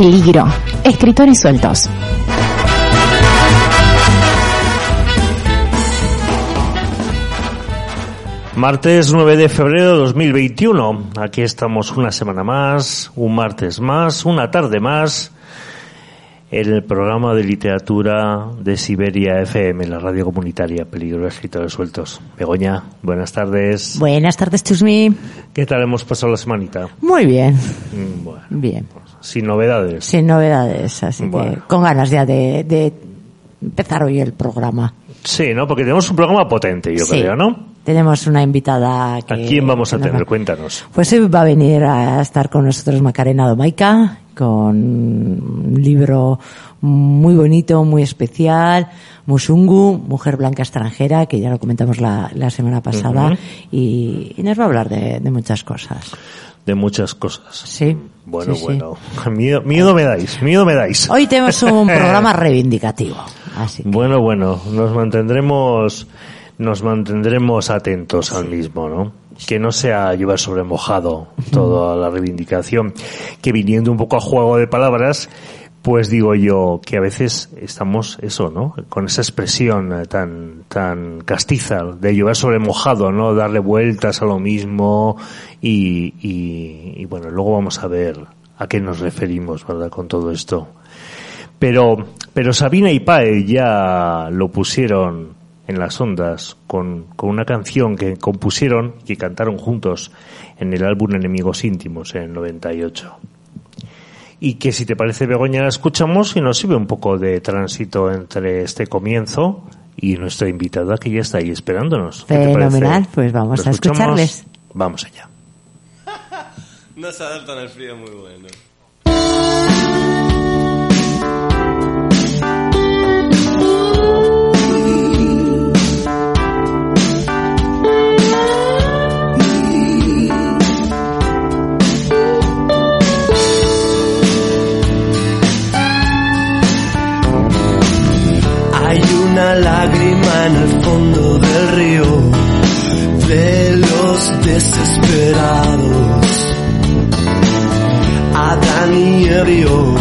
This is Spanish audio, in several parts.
Peligro. Escritores sueltos. Martes 9 de febrero de 2021. Aquí estamos una semana más, un martes más, una tarde más, en el programa de literatura de Siberia FM, la radio comunitaria Peligro de Escritores Sueltos. Begoña, buenas tardes. Buenas tardes, Chusmi. ¿Qué tal hemos pasado la semanita? Muy bien. Mm, Bueno, Bien. Sin novedades. Sin novedades, así Bueno. que con ganas ya de, de empezar hoy el programa. Sí, ¿no? Porque tenemos un programa potente, yo Sí. creo, ¿no? Tenemos una invitada que... ¿A quién vamos a tener? va- Cuéntanos. Pues hoy va a venir a estar con nosotros Macarena Domaica con un libro muy bonito, muy especial, Musungu, Mujer Blanca Extranjera, que ya lo comentamos la, la semana pasada, y, y nos va a hablar de, de muchas cosas. De muchas cosas. Sí. Bueno, sí, sí. bueno. Miedo, miedo me dais, miedo me dais. Hoy tenemos un programa reivindicativo. Así que- Bueno, bueno, nos mantendremos, nos mantendremos atentos al mismo, ¿no? Que no sea llevar sobre mojado toda la reivindicación, que viniendo un poco a juego de palabras, pues digo yo que a veces estamos eso, ¿no? Con esa expresión eh, tan, tan castiza de llevar sobre mojado, ¿no? Darle vueltas a lo mismo y, bueno, luego vamos a ver a qué nos referimos, ¿verdad? Con todo esto. Pero, pero Sabina y Pae ya lo pusieron en las ondas con, con una canción que compusieron y cantaron juntos en el álbum Enemigos Íntimos en el 98. Y que si te parece Begoña la escuchamos y nos sirve un poco de tránsito entre este comienzo y nuestra invitada que ya está ahí esperándonos. Fenomenal, pues vamos ¿Lo a escucharles. Vamos allá. No se adaptan al frío muy bueno. Una lágrima en el fondo del río de los desesperados. Adán y Ebio,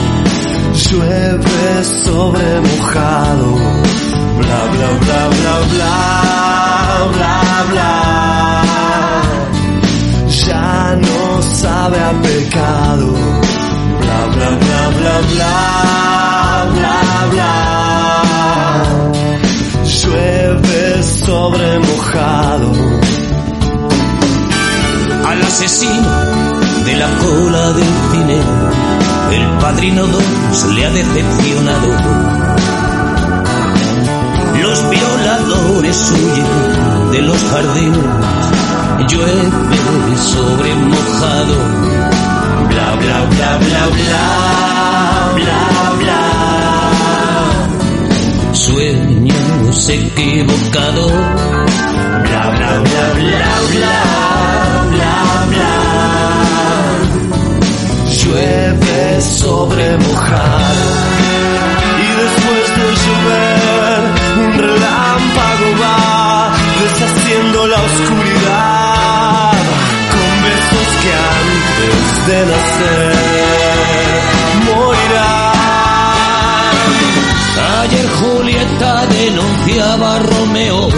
llueve sobre mojado. Bla bla bla bla bla bla bla. Ya no sabe a pecado. Bla bla bla bla bla Sobre mojado. al asesino de la cola del cine. El padrino 2 le ha decepcionado. Los violadores huyen de los jardines. Llueve sobre mojado. Bla bla bla bla bla bla bla. Sueños equivocados. Bla bla bla bla bla bla bla. llueve sobre mojado y después de llover un relámpago va deshaciendo la oscuridad con besos que antes de nacer denunciaba a Romeo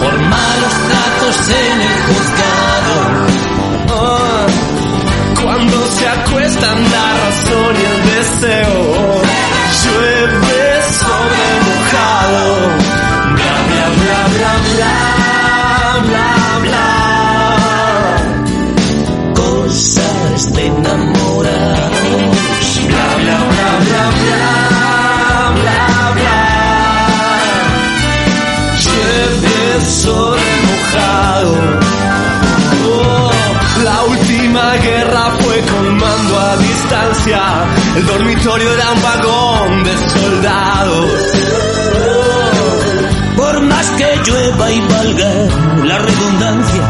por malos tratos en el juzgado. El dormitorio era un vagón de soldados. Por más que llueva y valga la redundancia,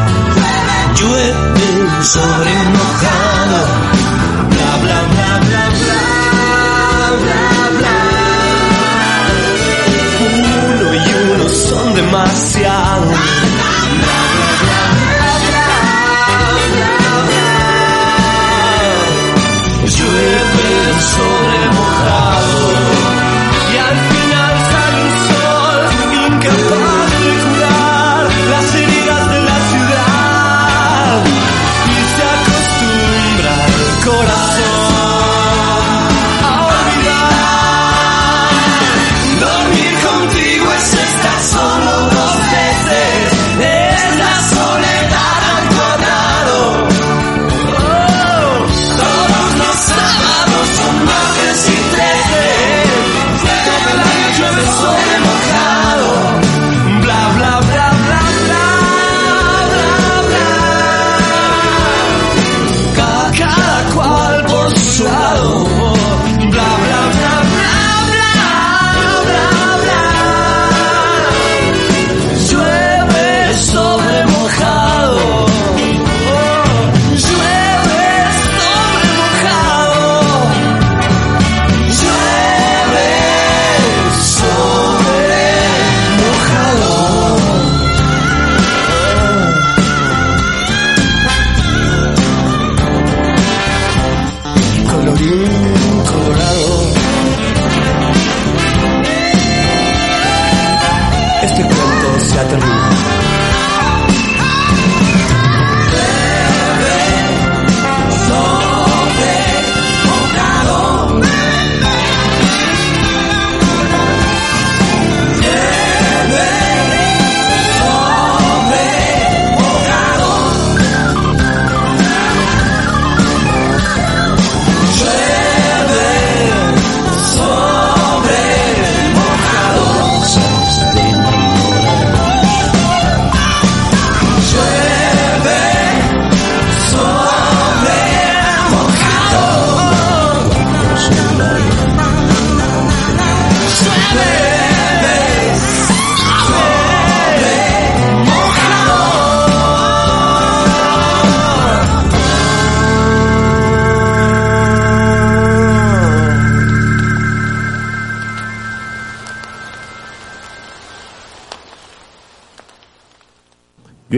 llueve sobre mojado. Bla bla bla bla bla bla bla. Uno y uno son demasiados. sobre mojado.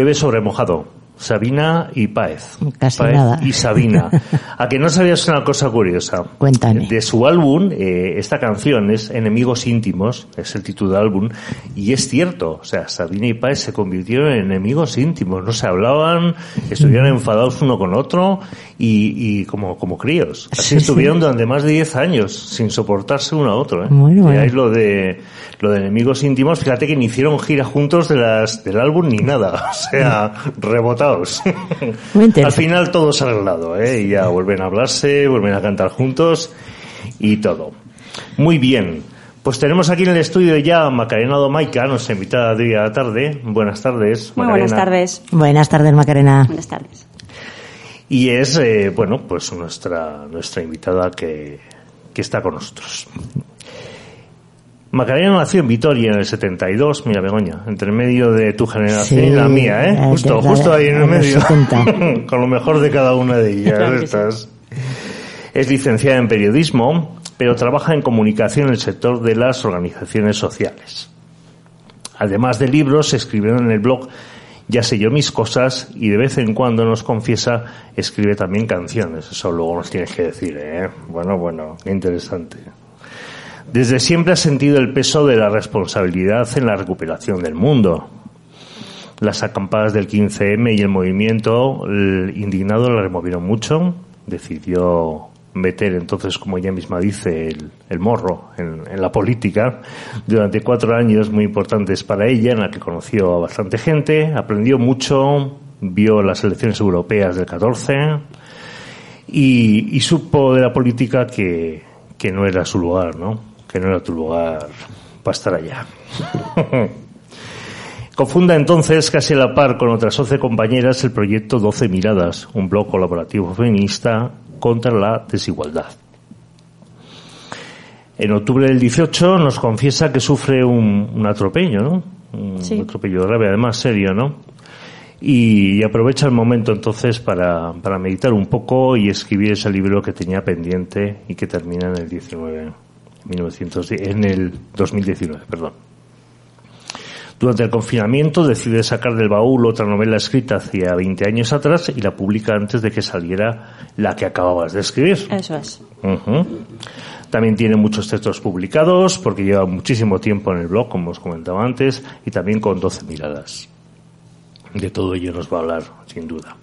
Llueve sobre mojado. Sabina y Páez. Casi Páez nada. y Sabina. A que no sabías una cosa curiosa. Cuéntame. De su álbum, eh, esta canción es Enemigos íntimos, es el título del álbum, y es cierto, o sea, Sabina y Páez se convirtieron en enemigos íntimos, no se hablaban, estuvieron enfadados uno con otro y, y como, como críos. Así Sí, estuvieron sí. durante más de 10 años, sin soportarse uno a otro. ¿eh? Bueno, Y bueno. ahí lo de, lo de enemigos íntimos, fíjate que ni hicieron gira juntos de las, del álbum ni nada, o sea, rebotados. Muy. Al final todo se ha arreglado, ¿eh? Y ya vuelven a hablarse, vuelven a cantar juntos y todo. Muy bien. Pues tenemos aquí en el estudio ya a Macarena Domaica, nuestra invitada de la tarde. Buenas tardes, Muy Macarena. buenas tardes. Buenas tardes, Macarena. Buenas tardes. Y es, eh, bueno, pues nuestra, nuestra invitada que, que está con nosotros. Macarena nació en Vitoria en el 72, mira Begoña, entre medio de tu generación Sí, y la mía, ¿eh? Justo, la- justo ahí en el medio. 70. con lo mejor de cada una de ellas. Claro que sí. estas. Es licenciada en periodismo, pero trabaja en comunicación en el sector de las organizaciones sociales. Además de libros, escribe en el blog Ya sé yo mis cosas y de vez en cuando nos confiesa, escribe también canciones. Eso luego nos tienes que decir, ¿eh? Bueno, bueno, interesante. Desde siempre ha sentido el peso de la responsabilidad en la recuperación del mundo. Las acampadas del 15M y el movimiento indignado la removieron mucho. Decidió meter entonces, como ella misma dice, el, el morro en, en la política durante cuatro años muy importantes para ella, en la que conoció a bastante gente, aprendió mucho, vio las elecciones europeas del 14 y, supo de la política que, que no era su lugar, ¿no? Que no era tu lugar para estar allá. Confunda entonces, casi a la par con otras 11 compañeras, el proyecto 12 Miradas, un blog colaborativo feminista contra la desigualdad. En octubre del 18 nos confiesa que sufre un, un atropello, ¿no? Un Sí. atropello grave, además serio, ¿no? Y, aprovecha el momento entonces para, para meditar un poco y escribir ese libro que tenía pendiente y que termina en el 19, 1910, en el 2019, perdón. Durante el confinamiento decide sacar del baúl otra novela escrita hacía 20 años atrás y la publica antes de que saliera la que acababas de escribir. Eso es. También tiene muchos textos publicados porque lleva muchísimo tiempo en el blog, como os comentaba antes, y también con 12 miradas. De todo ello nos va a hablar, sin duda.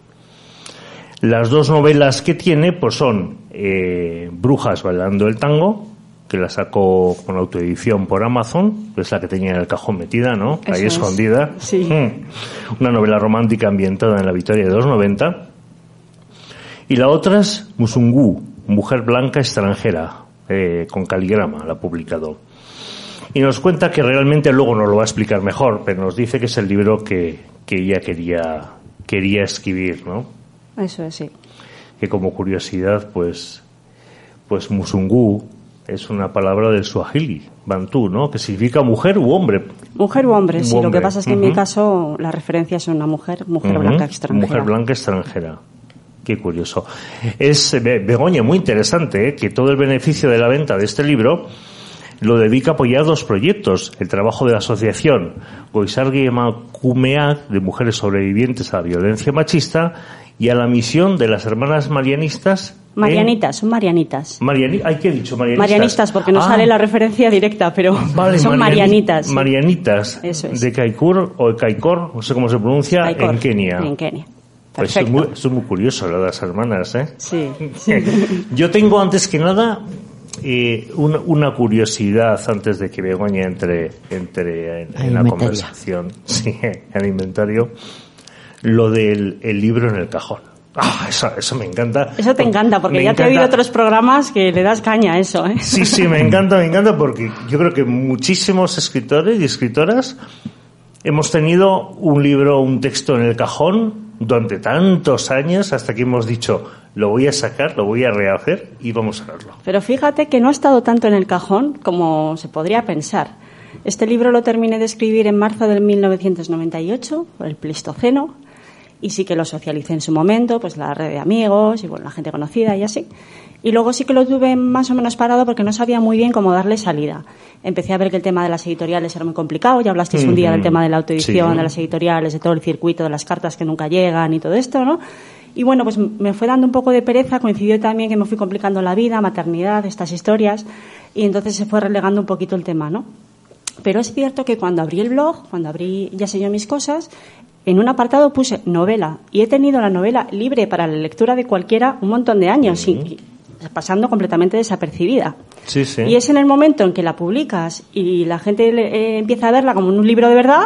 Las dos novelas que tiene pues son eh, Brujas bailando el tango, que la sacó con autoedición por Amazon, que es la que tenía en el cajón metida, ¿no? Eso Ahí es. escondida. Sí. Mm. Una novela romántica ambientada en la Victoria de los 90. Y la otra es Musungu, Mujer Blanca Extranjera, eh, con caligrama, la ha publicado. Y nos cuenta que realmente luego nos lo va a explicar mejor, pero nos dice que es el libro que, que ella quería, quería escribir, ¿no? Eso es, sí. Que como curiosidad, pues, pues Musungu es una palabra del Swahili, Bantú, ¿no? Que significa mujer u hombre. Mujer u hombre, sí. Lo que pasa es que en mi caso la referencia es una mujer, mujer blanca extranjera. Mujer blanca extranjera. Qué curioso. Es, eh, Be- Begoña, muy interesante, ¿eh? que todo el beneficio de la venta de este libro lo dedica a apoyar dos proyectos. El trabajo de la asociación Goizargi Emakumeak de mujeres sobrevivientes a la violencia machista y a la misión de las hermanas marianistas. en- Marianitas, son marianitas. Mariani- ay, ¿qué he dicho? Marianistas. Marianistas, porque no Ah, sale la referencia directa, pero Vale, son Mariani- marianitas. Marianitas. Eso es. De Kaikur o Kaikor, no sé cómo se pronuncia, en Kenia. En Kenia. Pues Perfecto. muy, muy curioso, lo de las hermanas, ¿eh? Sí, sí. Yo tengo antes que nada eh, una, una curiosidad antes de que Begoña entre, entre en, en la conversación, sí, al inventario, lo del el libro en el cajón. Ah, eso, eso me encanta. Eso te encanta, porque Me ya te he oído otros programas que le das caña a eso, ¿eh? Sí, sí, me encanta, me encanta porque yo creo que muchísimos escritores y escritoras hemos tenido un libro, un texto en el cajón durante tantos años hasta que hemos dicho, lo voy a sacar, lo voy a rehacer y vamos a verlo. Pero fíjate que no ha estado tanto en el cajón como se podría pensar. Este libro lo terminé de escribir en marzo del 1998, por el Pleistoceno, y sí que lo socialicé en su momento, pues la red de amigos y bueno, la gente conocida y así. Y luego sí que lo tuve más o menos parado porque no sabía muy bien cómo darle salida. Empecé a ver que el tema de las editoriales era muy complicado. Ya hablasteis un día del tema de la autoedición, Sí. de las editoriales, de todo el circuito, de las cartas que nunca llegan y todo esto, ¿no? Y bueno, pues me fue dando un poco de pereza, coincidió también que me fui complicando la vida, maternidad, estas historias, y entonces se fue relegando un poquito el tema, ¿no? Pero es cierto que cuando abrí el blog, cuando abrí Ya sé yo mis cosas, en un apartado puse novela y he tenido la novela libre para la lectura de cualquiera un montón de años, y pasando completamente desapercibida. Sí, sí. Y es en el momento en que la publicas y la gente le- eh, empieza a verla como un libro de verdad,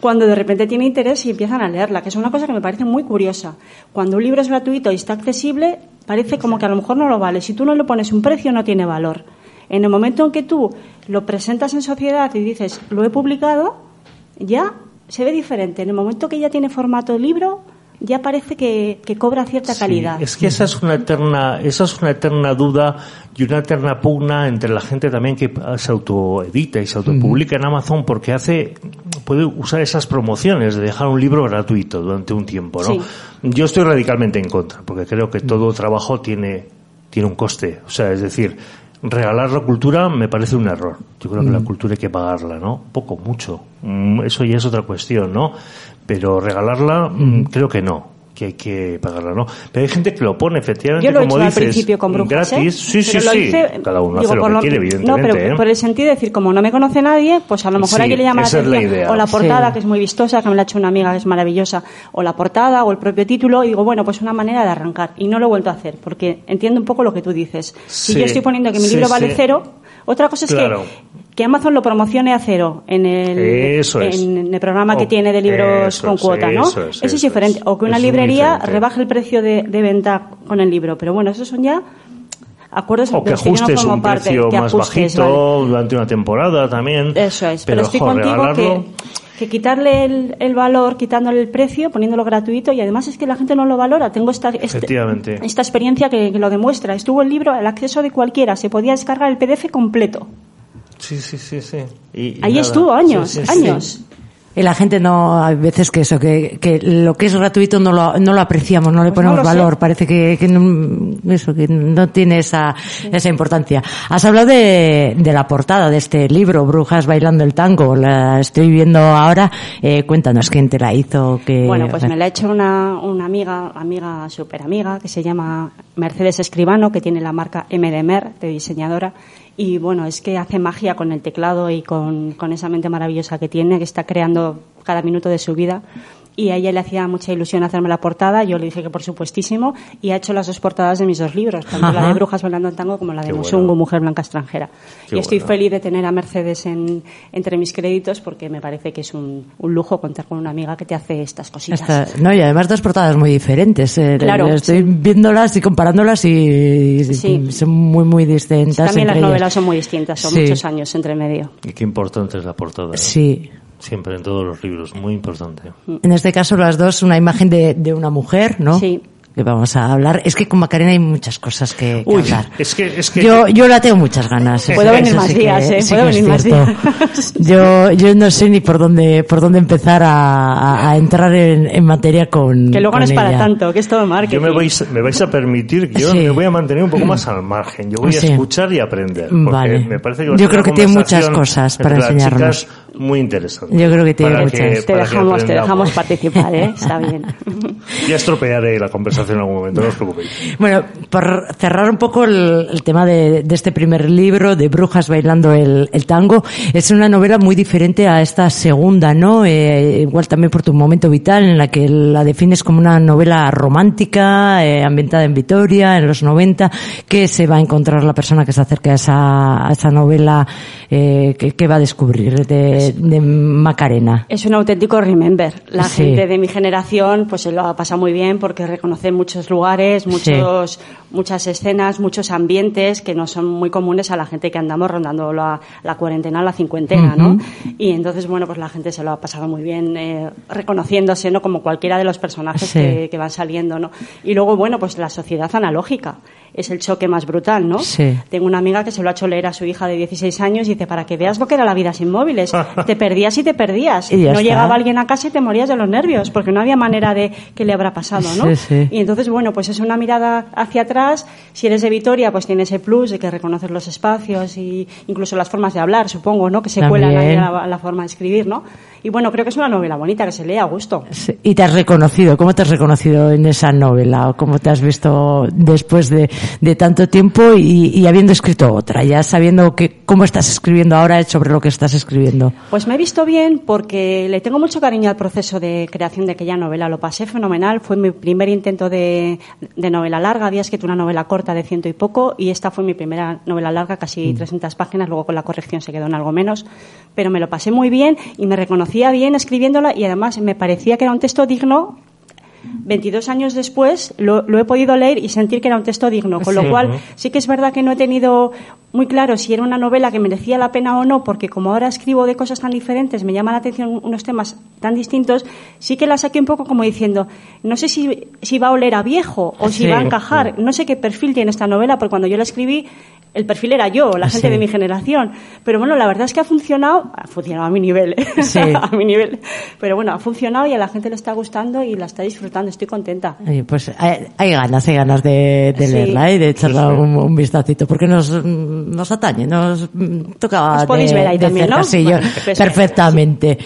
cuando de repente tiene interés y empiezan a leerla, que es una cosa que me parece muy curiosa. Cuando un libro es gratuito y está accesible, parece como que a lo mejor no lo vale. Si tú no le pones un precio, no tiene valor. En el momento en que tú lo presentas en sociedad y dices, lo he publicado, ya se ve diferente. En el momento que ya tiene formato libro, ya parece que, que cobra cierta Sí, calidad. es que esa es una eterna, esa es una eterna duda y una eterna pugna entre la gente también que se autoedita y se autopublica en Amazon porque hace, puede usar esas promociones de dejar un libro gratuito durante un tiempo, ¿no? Sí. Yo estoy radicalmente en contra porque creo que todo trabajo tiene, tiene un coste. O sea, es decir, regalar la cultura me parece un error. Yo creo que la cultura hay que pagarla, ¿no? Poco, mucho. Mm, Eso ya es otra cuestión, ¿no? Pero regalarla, mm, creo que no. Que hay que pagarla, ¿no? Pero hay gente que lo pone, efectivamente, Yo lo he como hecho dices, al principio con brujas, gratis. ¿eh? Sí, sí, Pero sí. hice, Cada uno digo, hace lo por que lo- quiere, No, pero ¿eh? por el sentido de decir, como no me conoce nadie, pues a lo mejor Sí, a alguien le llama la esa es la atención. idea. o la portada, Sí. que es muy vistosa, que me la ha hecho una amiga que es maravillosa, o la portada, o el propio título, y digo, bueno, pues una manera de arrancar. Y no lo he vuelto a hacer, porque entiendo un poco lo que tú dices. Si Sí, yo estoy poniendo que mi sí, libro vale sí. cero, otra cosa es Claro. que, que Amazon lo promocione a cero en el, Eso es. en el programa O- que tiene de libros con es, cuota, ¿no? eso es, Eso es eso diferente. O que una librería rebaje el precio de, de venta con el libro. Pero bueno, esos son ya acuerdos O que los que no ajustes un parte, precio que más ajustes, bajito vale. durante una temporada también. Eso es, pero, estoy jo, contigo regalarlo, que, que quitarle el, el valor, quitándole el precio, poniéndolo gratuito y además es que la gente no lo valora. Tengo esta, este- esta experiencia que, que lo demuestra. Estuvo el libro al acceso de cualquiera, se podía descargar el PDF completo. Sí, sí, sí, sí. Y- y Ahí nada. estuvo, años, Sí, sí, sí. Y la gente no, hay veces que eso, que, que lo que es gratuito no lo, no lo apreciamos, no le Pues ponemos no lo sé. valor, parece que, que no, eso, que no tiene esa, esa importancia. Has hablado de, de la portada de este libro, Brujas bailando el tango, la estoy viendo ahora, eh, cuéntanos quién te la hizo, que... Bueno, pues me la ha hecho una, una amiga, amiga súper amiga, que se llama Mercedes Escribano, que tiene la marca MDMer, de diseñadora. Y bueno, es que hace magia con el teclado y con, con esa mente maravillosa que tiene, que está creando cada minuto de su vida. Y a ella le hacía mucha ilusión hacerme la portada, yo le dije que por supuestísimo, y ha hecho las dos portadas de mis dos libros, tanto la de Brujas bailando en tango como la de Musungu, bueno. Mujer Blanca Extranjera. Qué y estoy bueno. feliz de tener a Mercedes en, entre mis créditos porque me parece que es un, un lujo contar con una amiga que te hace estas cositas. Esta- no, y además dos portadas muy diferentes. eh, Claro, Estoy sí. viéndolas y comparándolas y Sí. son muy, muy distintas. También las novelas ellas. son muy distintas, son Sí. muchos años entre medio. Y qué importante es la portada. ¿eh? Sí. Siempre en todos los libros, muy importante. En este caso las dos, una imagen de, de una mujer, ¿no? Sí. Que vamos a hablar. Es que con Macarena hay muchas cosas que, que Uy, hablar. es que, es que Yo, yo la tengo muchas ganas. Puedo venir más sí que- días, ¿eh? sí Puedo venir más días. Yo, yo no sé ni por dónde, por dónde empezar a, a- a entrar en, en materia con. Que luego no con es para ella. tanto, que es todo marketing. yo me vais, me vais a permitir que yo Sí. me voy a mantener un poco más al margen. Yo voy Sí. a escuchar y aprender. Porque Vale. me parece que Yo creo que tiene muchas cosas para enseñarnos. chicas muy interesante. Yo creo que tiene Para muchas. Te que dejamos, te dejamos participar, ¿eh? Está bien. Ya estropearé la conversación en algún momento, no os preocupéis. Bueno, por cerrar un poco el, el tema de, de este primer libro, de Brujas bailando el, el tango, es una novela muy diferente a esta segunda, ¿no? Eh, igual también por tu momento vital, en la que la defines como una novela romántica, eh, ambientada en Vitoria, en los 90, que se va a encontrar la persona que se acerca a esa, a esa novela, eh, que, que va a descubrir de, de Macarena. Es un auténtico remember. La Sí. gente de mi generación pues se lo ha pasado muy bien porque reconoce muchos lugares, muchos, muchas escenas, muchos ambientes que no son muy comunes a la gente que andamos rondando la, la cuarentena, la cincuentena, ¿no? Y entonces, bueno, pues la gente se lo ha pasado muy bien eh, reconociéndose, ¿no? Como cualquiera de los personajes Sí. que, que van saliendo, ¿no? Y luego, bueno, pues la sociedad analógica es el choque más brutal, ¿no? Sí. Tengo una amiga que se lo ha hecho leer a su hija de 16 años y dice, para que veas lo que era la vida sin móviles. te perdías y te perdías. Y no está. llegaba alguien a casa y te morías de los nervios, porque no había manera de que le habrá pasado, ¿no? Sí, sí. Y entonces, bueno, pues es una mirada hacia atrás. Si eres de Vitoria, pues tiene ese plus de que reconoces los espacios y incluso las formas de hablar, supongo, ¿no? Que se cuelan ahí También. a la, a la forma de escribir, ¿no? Y bueno, creo que es una novela bonita que se lee a gusto. Sí, ¿Y te has reconocido? ¿Cómo te has reconocido en esa novela? ¿O cómo te has visto después de, de tanto tiempo y, y habiendo escrito otra? Ya sabiendo que, cómo estás escribiendo ahora sobre lo que estás escribiendo. Pues me he visto bien porque le tengo mucho cariño al proceso de creación de aquella novela. Lo pasé fenomenal. Fue mi primer intento de, de novela larga. Había escrito una novela corta de ciento y poco y esta fue mi primera novela larga, casi 300 páginas. Luego con la corrección se quedó en algo menos. Pero me lo pasé muy bien y me bien escribiéndola y además me parecía que era un texto digno. 22 años después lo, lo he podido leer y sentir que era un texto digno, con lo cual sí que es verdad que no he tenido muy claro si era una novela que merecía la pena o no, porque como ahora escribo de cosas tan diferentes, me llaman la atención unos temas tan distintos, sí que la saqué un poco como diciendo, no sé si, si va a oler a viejo o si Sí. va a encajar, no sé qué perfil tiene esta novela, porque cuando yo la escribí el perfil era yo, la gente Sí. de mi generación. Pero bueno, la verdad es que ha funcionado, ha funcionado a mi nivel, ¿eh? Sí. a mi nivel. Pero bueno, ha funcionado y a la gente le está gustando y la está disfrutando, estoy contenta. Pues hay, hay ganas, hay ganas de, de Sí. leerla y de echarla un, un vistacito, porque nos, nos atañe, nos toca Os podéis de, ver ahí de también, cerca, ¿no? sí, yo- Bueno, pues, perfectamente.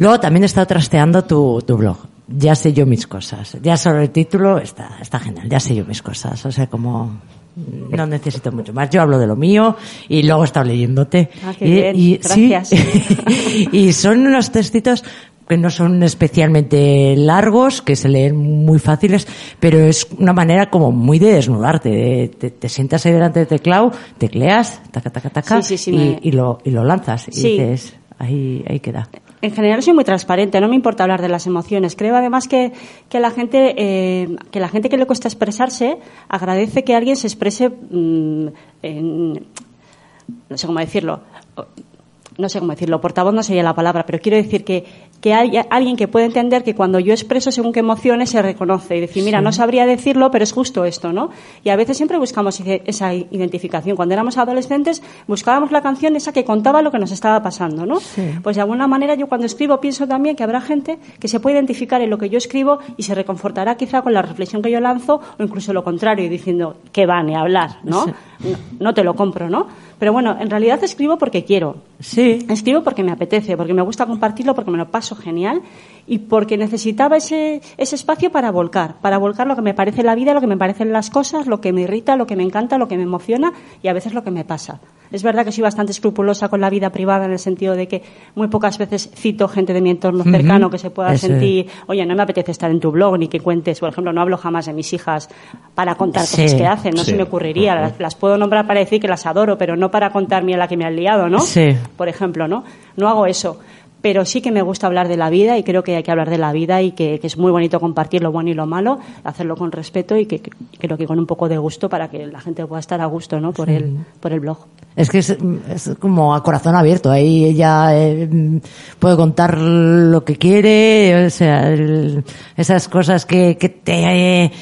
Luego también he estado trasteando tu, tu blog. Ya sé yo mis cosas. Ya solo el título está, está genial. Ya sé yo mis cosas. O sea, como no necesito mucho más. Yo hablo de lo mío y luego he estado leyéndote. Ah, qué bien. sí, Gracias. y son unos textitos que no son especialmente largos, que se leen muy fáciles, pero es una manera como muy de desnudarte. de- te, te sientas ahí delante del teclado, tecleas, taca, taca, taca, Sí, sí, sí, y, me- y lo, y lo lanzas. Y dices, ahí, ahí queda. En general soy muy transparente, no me importa hablar de las emociones. Creo además que, que la gente eh, que la gente que le cuesta expresarse agradece que alguien se exprese mm, en, no sé cómo decirlo, no sé cómo decirlo, portavoz no sería la palabra, pero quiero decir que, que hay alguien que puede entender que cuando yo expreso según qué emociones se reconoce y decir, mira, no sabría decirlo, pero es justo esto, ¿no? Y a veces siempre buscamos esa identificación. Cuando éramos adolescentes buscábamos la canción esa que contaba lo que nos estaba pasando, ¿no? Pues de alguna manera yo cuando escribo pienso también que habrá gente que se puede identificar en lo que yo escribo y se reconfortará quizá con la reflexión que yo lanzo o incluso lo contrario, diciendo, que va ni hablar, ¿no? Sí. No, no te lo compro, ¿no? Pero bueno, en realidad escribo porque quiero. Sí. Escribo porque me apetece, porque me gusta compartirlo, porque me lo paso genial y porque necesitaba ese, ese espacio para volcar, para volcar lo que me parece la vida, lo que me parecen las cosas, lo que me irrita, lo que me encanta, lo que me emociona y a veces lo que me pasa. Es verdad que soy bastante escrupulosa con la vida privada en el sentido de que muy pocas veces cito gente de mi entorno cercano que se pueda sentir, oye, no me apetece estar en tu blog ni que cuentes, por ejemplo, no hablo jamás de mis hijas para contar Sí. cosas que hacen, no Sí. se me ocurriría, las, las puedo nombrar para decir que las adoro, pero no para contar mira la que me han liado, ¿no? Sí. por ejemplo, ¿no? No hago eso. Pero sí que me gusta hablar de la vida y creo que hay que hablar de la vida y que, que es muy bonito compartir lo bueno y lo malo, hacerlo con respeto y que, que creo que con un poco de gusto para que la gente pueda estar a gusto, ¿no? Por el, por el blog. Es que es, es como a corazón abierto. Ahí ella eh, puede contar lo que quiere, o sea, el- esas cosas que, que te eh,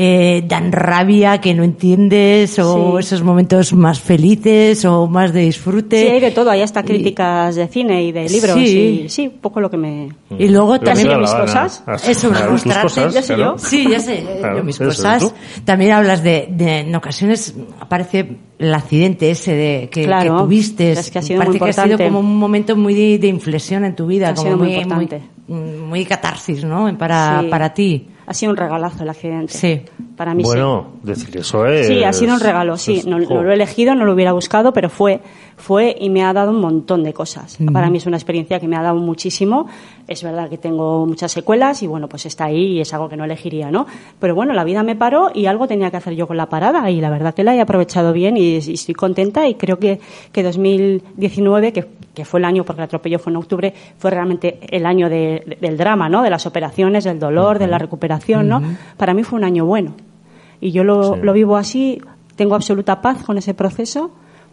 eh, dan rabia, que no entiendes, o Sí. esos momentos más felices o más de disfrute. Sí, hay de todo, hay hasta Y- críticas de cine y de libros Sí. y sí, un poco lo que me... Y luego también mis cosas. Eso, cosas, ya sé claro. yo. Sí, ya sé, Claro, yo mis cosas. También hablas de, de- en ocasiones aparece el accidente ese de que, Claro, que tuviste. es que ha sido Parece muy que ha sido importante. como un momento muy de, de inflexión en tu vida, Ha como sido muy muy, importante. muy, muy catarsis, ¿no? Para, Sí. para ti. Ha sido un regalazo el accidente. Sí. Para mí sí. Bueno, decir eso es... Sí, ha sido un regalo, sí. es- No, no lo he elegido, no lo hubiera buscado, pero fue, fue y me ha dado un montón de cosas. Para mí es una experiencia que me ha dado muchísimo. Es verdad que tengo muchas secuelas y bueno, pues está ahí y es algo que no elegiría, ¿no? Pero bueno, la vida me paró y algo tenía que hacer yo con la parada y la verdad que la he aprovechado bien y, y estoy contenta y creo que, que 2019, que, que fue el año, porque el atropello fue en octubre, fue realmente el año de- de- del drama, ¿no? De las operaciones, del dolor, de la recuperación, ¿no? Para mí fue un año bueno. Y yo lo, Sí. lo vivo así, tengo absoluta paz con ese proceso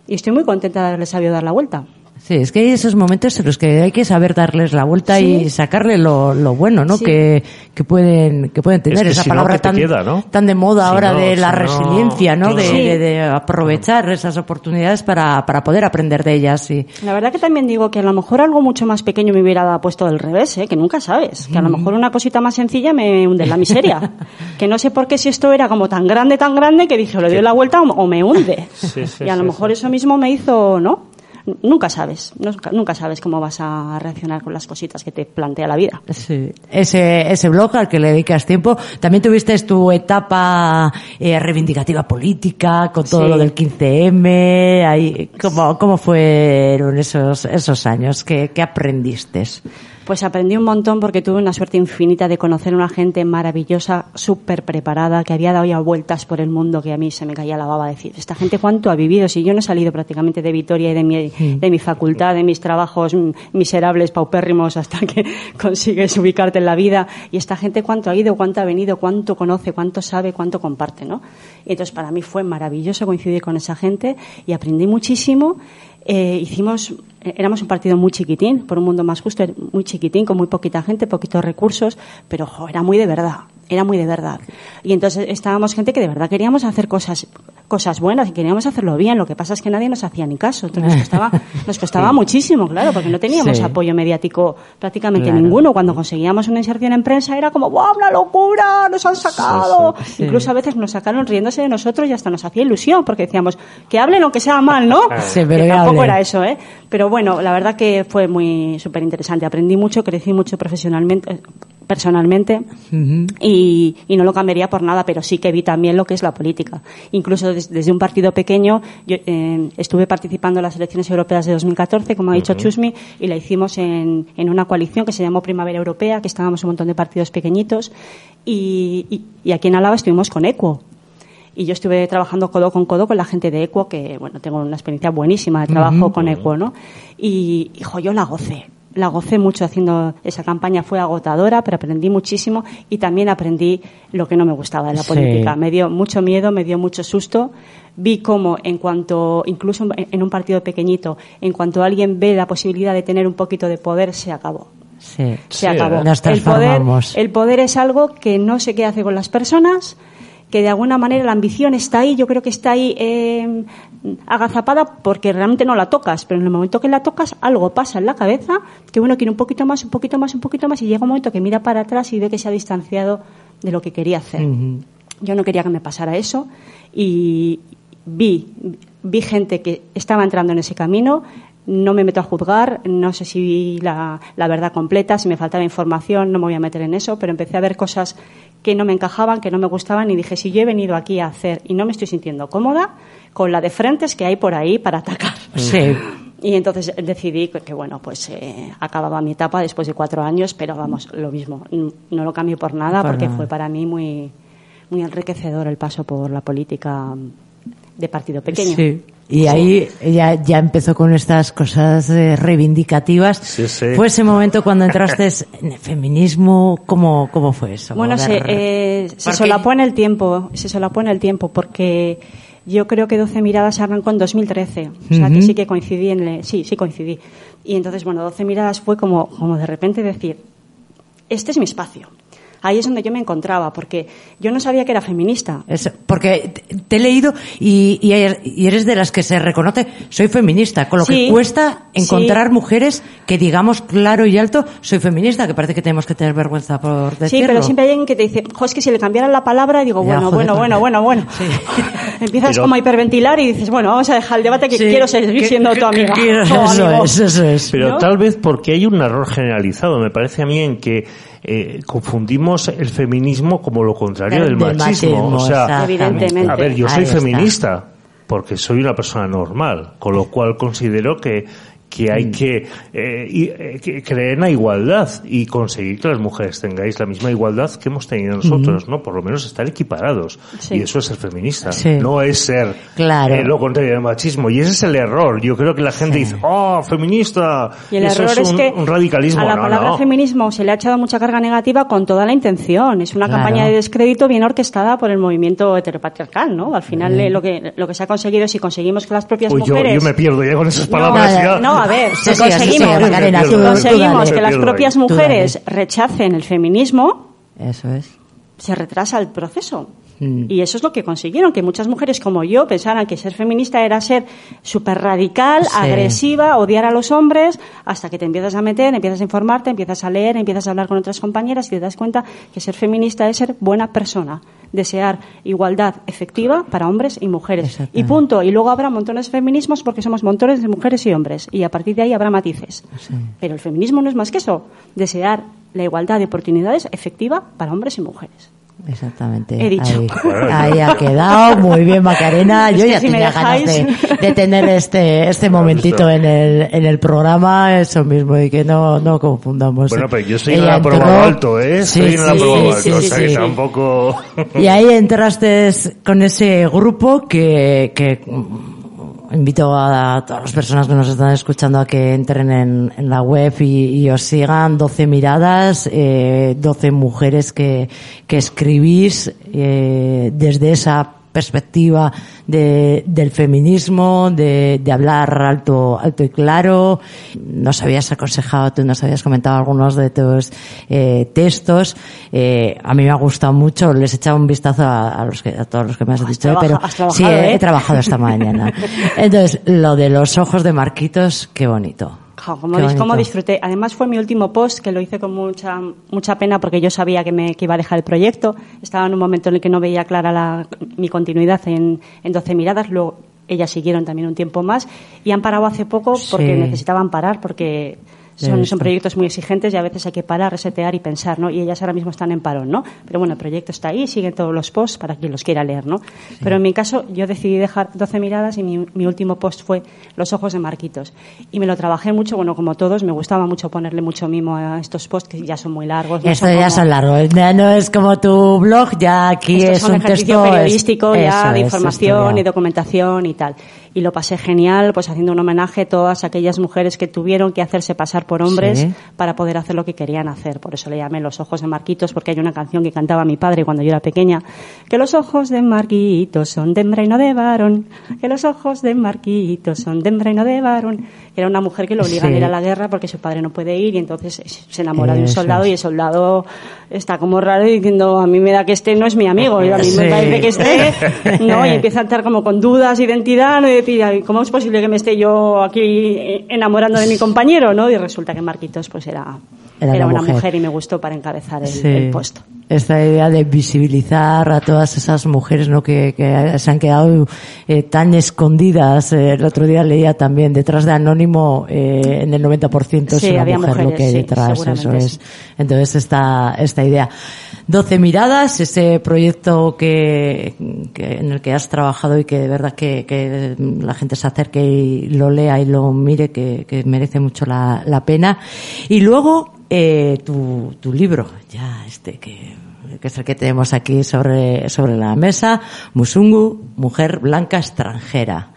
y estoy muy contenta de haberle sabido dar la vuelta. Sí, es que hay esos momentos en los que hay que saber darles la vuelta Sí. y sacarle lo, lo bueno, ¿no? Sí. Que, que pueden que pueden tener que esa si palabra ¿qué te tan queda, no? tan de moda Si ahora no, de la si resiliencia, ¿no? De, claro. de- de aprovechar esas oportunidades para, para poder aprender de ellas. Y, La verdad que también digo que a lo mejor algo mucho más pequeño me hubiera puesto del revés, ¿eh? que nunca sabes. Que a lo mejor una cosita más sencilla me hunde en la miseria. que no sé por qué si esto era como tan grande, tan grande, que dije, le doy la vuelta o, o me hunde. Sí, sí, y a lo sí, mejor eso mismo me hizo, ¿no? Nunca sabes, nunca, nunca sabes cómo vas a reaccionar con las cositas que te plantea la vida. Sí. Ese, ese blog al que le dedicas tiempo. También tuviste tu etapa eh, reivindicativa política con todo Sí. lo del 15M. Ahí, ¿cómo, ¿Cómo fueron esos, esos años? ¿Qué, qué aprendiste? Pues aprendí un montón porque tuve una suerte infinita de conocer una gente maravillosa, súper preparada, que había dado ya vueltas por el mundo que a mí se me caía la baba decir, esta gente cuánto ha vivido, si yo no he salido prácticamente de Vitoria y de mi, de mi facultad, de mis trabajos mm, miserables, paupérrimos, hasta que consigues ubicarte en la vida, y esta gente cuánto ha ido, cuánto ha venido, cuánto conoce, cuánto sabe, cuánto comparte, ¿no? Y entonces para mí fue maravilloso coincidir con esa gente y aprendí muchísimo eh, hicimos, eh, éramos un partido muy chiquitín, por un mundo más justo, muy chiquitín, con muy poquita gente, poquitos recursos, pero era muy de verdad, era muy de verdad. Y entonces estábamos gente que de verdad queríamos hacer cosas, cosas buenas y queríamos hacerlo bien, lo que pasa es que nadie nos hacía ni caso, entonces nos costaba, nos costaba muchísimo, claro, porque no teníamos Sí. apoyo mediático prácticamente Claro. ninguno. Cuando conseguíamos una inserción en prensa era como, ¡wow, una locura! ¡Nos han sacado! sí. Incluso a veces nos sacaron riéndose de nosotros y hasta nos hacía ilusión, porque decíamos, que hablen aunque sea mal, ¿no? Pero que tampoco era eso, ¿eh? Pero bueno, la verdad que fue muy súper interesante. Aprendí mucho, crecí mucho profesionalmente, personalmente y, y no lo cambiaría por nada, pero sí que vi también lo que es la política. Incluso des- desde un partido pequeño, yo eh, estuve participando en las elecciones europeas de 2014, como ha dicho Chusmi, y la hicimos en, en una coalición que se llamó Primavera Europea, que estábamos un montón de partidos pequeñitos, y, y- y aquí en Álava estuvimos con ECUO. Y yo estuve trabajando codo con codo con la gente de ECUO, que, bueno, tengo una experiencia buenísima de trabajo con ECUO, ¿no? Y, hijo, yo la gocé. La gocé mucho haciendo esa campaña, fue agotadora, pero aprendí muchísimo y también aprendí lo que no me gustaba de la Sí. política. Me dio mucho miedo, me dio mucho susto. Vi cómo, en cuanto, incluso en- un partido pequeñito, en cuanto alguien ve la posibilidad de tener un poquito de poder, se acabó Sí. se Sí, acabó. Nos el, poder, el poder es algo que no sé qué hace con las personas, que de alguna manera la ambición está ahí, yo creo que está ahí eh, agazapada porque realmente no la tocas, pero en el momento que la tocas algo pasa en la cabeza que uno quiere un poquito más, un poquito más, un poquito más y llega un momento que mira para atrás y ve que se ha distanciado de lo que quería hacer. Yo no quería que me pasara eso y vi, vi gente que estaba entrando en ese camino. No me meto a juzgar, no sé si vi la, la verdad completa, si me faltaba información, no me voy a meter en eso, pero empecé a ver cosas que no me encajaban, que no me gustaban y dije, si yo he venido aquí a hacer y no me estoy sintiendo cómoda con la de frentes que hay por ahí para atacar. Sí. Y entonces decidí que, bueno, pues eh, acababa mi etapa después de cuatro años, pero vamos, lo mismo, no lo cambio por nada Por porque nada. fue para mí muy, muy enriquecedor el paso por la política de partido pequeño. Sí. Y ahí ya, ya empezó con estas cosas eh, reivindicativas. Sí, sí. Fue ese momento cuando entraste en el feminismo, ¿cómo, cómo fue eso? Bueno, se, eh, se solapó en el tiempo, se solapó en el tiempo, porque yo creo que 12 miradas arrancó en 2013, o sea que sí que coincidí en, el- sí, sí coincidí. Y entonces, bueno, 12 miradas fue como, como de repente decir, este es mi espacio. Ahí es donde yo me encontraba, porque yo no sabía que era feminista. Porque te- he leído y, y eres- y eres de las que se reconoce, soy feminista, con lo Sí, que cuesta encontrar sí. mujeres que digamos claro y alto, soy feminista, que parece que tenemos que tener vergüenza por decirlo. Sí, pero siempre hay alguien que te dice, jo, es que si le cambiaran la palabra, digo, Ya, bueno, joder. bueno, bueno, bueno, bueno. Empiezas Pero- como a hiperventilar y dices, bueno, vamos a dejar el debate que Sí, quiero seguir que- siendo que- tu que amiga. eso amigo. es, eso es. Pero ¿No? tal vez porque hay un error generalizado, me parece a mí, en que eh, confundimos el feminismo como lo contrario Del- machismo. machismo, O sea. Evidentemente. a ver, yo soy Ahí está. feminista porque soy una persona normal, con lo cual considero que que hay que, eh, y, eh, que creer en la igualdad y conseguir que las mujeres tengáis la misma igualdad que hemos tenido nosotros, ¿no? Por lo menos estar equiparados. Sí. Y eso es ser feminista. Sí. No es ser Claro. eh, lo contrario del machismo. Y ese es el error. Yo creo que la gente dice, oh, feminista. Y el Eso error es, un, que un radicalismo. a la No, palabra no. feminismo se le ha echado mucha carga negativa con toda la intención. Es una Claro. campaña de descrédito bien orquestada por el movimiento heteropatriarcal, ¿no? Al final lo que lo que se ha conseguido es si conseguimos que las propias Uy, yo, mujeres yo me pierdo ya con esas palabras. no, ya. no, a ver, Sí, si sí, sí, conseguimos, sí, Macarena, tú- tú conseguimos dale. que las propias mujeres rechacen el feminismo, Eso es. se retrasa el proceso. Mm. Y eso es lo que consiguieron, que muchas mujeres como yo pensaran que ser feminista era ser súper radical, Sí. agresiva, odiar a los hombres, hasta que te empiezas a meter, empiezas a informarte, empiezas a leer, empiezas a hablar con otras compañeras y te das cuenta que ser feminista es ser buena persona, desear igualdad efectiva para hombres y mujeres. Y punto. Y luego habrá montones de feminismos porque somos montones de mujeres y hombres. Y a partir de ahí habrá matices. Pero el feminismo no es más que eso, desear la igualdad de oportunidades efectiva para hombres y mujeres. Exactamente. He dicho. Ahí, ahí ha quedado. Muy bien, Macarena. Es Yo que ya si tenía ganas de, tener este, este momentito en el, en el programa, eso mismo, y que no, no confundamos. Bueno, pero yo la entró- prueba alto, ¿eh? Sí, la sí, prueba sí, alto, sí, o sea sí, que sí. tampoco... Y ahí entraste con ese grupo que, que invito a todas las personas que nos están escuchando a que entren en, en la web y, os sigan. 12 miradas, eh, 12 mujeres que, que escribís eh, desde esa perspectiva de, del feminismo, de, de hablar alto, alto y claro. Nos habías aconsejado, tú nos habías comentado algunos de tus eh, textos. Eh, a mí me ha gustado mucho, les he echado un vistazo a, a los que, a todos los que me has, dicho, trabaja- pero has sí, he, ¿eh? he trabajado esta mañana. Entonces, lo de los ojos de Marquitos, qué bonito. Como, bonito. disfruté. Además fue mi último post que lo hice con mucha mucha pena porque yo sabía que me que iba a dejar el proyecto. Estaba en un momento en el que no veía clara la- mi continuidad en, en 12 miradas. Luego ellas siguieron también un tiempo más y han parado hace poco porque Sí. necesitaban parar porque son, proyectos muy exigentes y a veces hay que parar, resetear y pensar, ¿no? Y ellas ahora mismo están en parón, ¿no? Pero bueno, el proyecto está ahí, siguen todos los posts para quien los quiera leer, ¿no? Pero en mi caso, yo decidí dejar 12 miradas y mi, mi último post fue Los ojos de Marquitos. Y me lo trabajé mucho, bueno, como todos, me gustaba mucho ponerle mucho mimo a estos posts que ya son muy largos. no Esto son ya como- son largos, ya no es como tu blog, ya aquí esto es un ejercicio texto. es- periodístico ya de información y documentación y tal. Y lo pasé genial, pues haciendo un homenaje a todas aquellas mujeres que tuvieron que hacerse pasar por hombres Sí. para poder hacer lo que querían hacer. Por eso le llamé Los ojos de Marquitos, porque hay una canción que cantaba mi padre cuando yo era pequeña, que los ojos de Marquitos son de hembra y no de varón, que los ojos de Marquitos son de hembra y no de varón. Era una mujer que lo obligan Sí. a ir a la guerra porque su padre no puede ir y entonces se enamora de un Eso soldado es. y el soldado está como raro diciendo a mí me da que este no es mi amigo y a mí Sí. me parece que este no y empieza a estar como con dudas de identidad ¿no? y decir "Ay, cómo es posible que me esté yo aquí enamorando de mi compañero no y resulta que Marquitos pues era Era una mujer. mujer. y me gustó para encabezar el, Sí. el puesto Esta idea de visibilizar a todas esas mujeres ¿no? que, que se han quedado eh, tan escondidas. Eh, el otro día leía también detrás de Anónimo, eh, en el 90% es Sí, una había mujer lo que hay sí, detrás. Eso es. sí. Entonces, esta, esta idea. 12 miradas, ese proyecto que, que- en el que has trabajado y que de verdad que, que la gente se acerque y lo lea y lo mire, que, que merece mucho la, la pena. Y luego, eh, tu, tu libro, ya este que, que es el que tenemos aquí sobre, sobre la mesa, Musungu, Mujer Blanca Extranjera.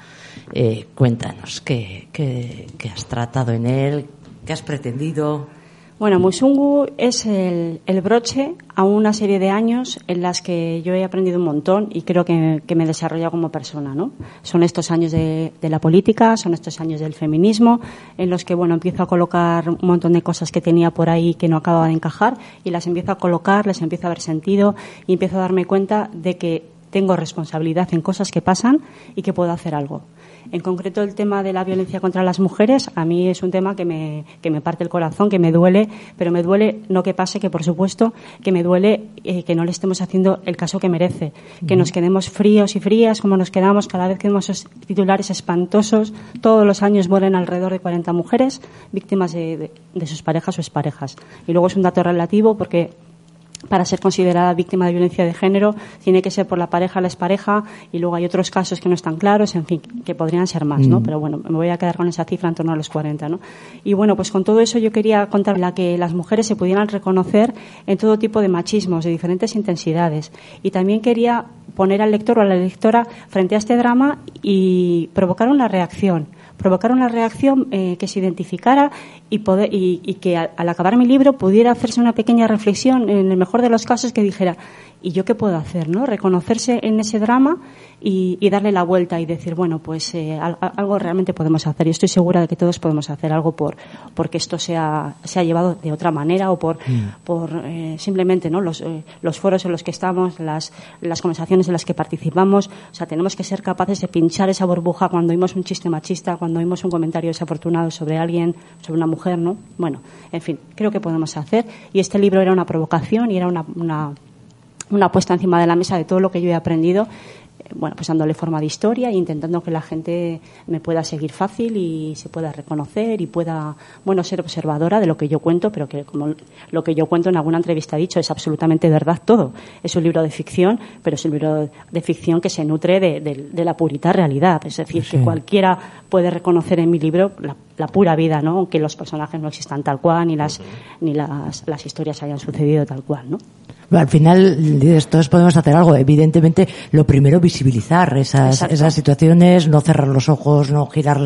Eh, cuéntanos, ¿qué, qué, qué has tratado en él? ¿Qué has pretendido? Bueno, Musungu es el, broche a una serie de años en las que yo he aprendido un montón y creo que, me he desarrollado como persona, ¿no? Son estos años de, de la política, son estos años del feminismo, en los que, bueno, empiezo a colocar un montón de cosas que tenía por ahí que no acababa de encajar y las empiezo a colocar, les empiezo a ver sentido y empiezo a darme cuenta de que tengo responsabilidad en cosas que pasan y que puedo hacer algo. En concreto, el tema de la violencia contra las mujeres, a mí es un tema que me, que me parte el corazón, que me duele, pero me duele no que pase, que por supuesto, que me duele eh, que no le estemos haciendo el caso que merece, que nos quedemos fríos y frías como nos quedamos cada vez que vemos esos titulares espantosos. Todos los años mueren alrededor de 40 mujeres víctimas de, de- de sus parejas o exparejas. Y luego es un dato relativo porque para ser considerada víctima de violencia de género tiene que ser por la pareja, la expareja y luego hay otros casos que no están claros, en fin, que podrían ser más, ¿no? Pero bueno, me voy a quedar con esa cifra en torno a los 40, ¿no? Y bueno, pues con todo eso yo quería contar la que las mujeres se pudieran reconocer en todo tipo de machismos de diferentes intensidades y también quería poner al lector o a la lectora frente a este drama y provocar una reacción provocar una reacción eh, que se identificara y, poder, y, y que al, al acabar mi libro pudiera hacerse una pequeña reflexión, en el mejor de los casos, que dijera, ¿y yo qué puedo hacer? ¿no? Reconocerse en ese drama y, y darle la vuelta y decir, bueno, pues eh, al- al- algo realmente podemos hacer. Y estoy segura de que todos podemos hacer algo por porque esto sea, se ha llevado de otra manera o por, por eh, simplemente ¿no? los, eh, los foros en los que estamos, las, las conversaciones en las que participamos. O sea, tenemos que ser capaces de pinchar esa burbuja cuando oímos un chiste machista, cuando oímos un comentario desafortunado sobre alguien, sobre una mujer, ¿no? Bueno, en fin, creo que podemos hacer. Y este libro era una provocación y era una, una una puesta encima de la mesa de todo lo que yo he aprendido, eh, bueno, pues dándole forma de historia e intentando que la gente me pueda seguir fácil y se pueda reconocer y pueda, bueno, ser observadora de lo que yo cuento, pero que como lo que yo cuento en alguna entrevista he dicho es absolutamente verdad todo. Es un libro de ficción, pero es un libro de ficción que se nutre de, de- de la purita realidad. Es decir, que cualquiera puede reconocer en mi libro la, la pura vida, ¿no? Aunque los personajes no existan tal cual, ni las, ni las, las historias hayan sucedido tal cual, ¿no? Al final, dices, todos podemos hacer algo. Evidentemente, lo primero, visibilizar esas, Exacto. esas situaciones, no cerrar los ojos, no girar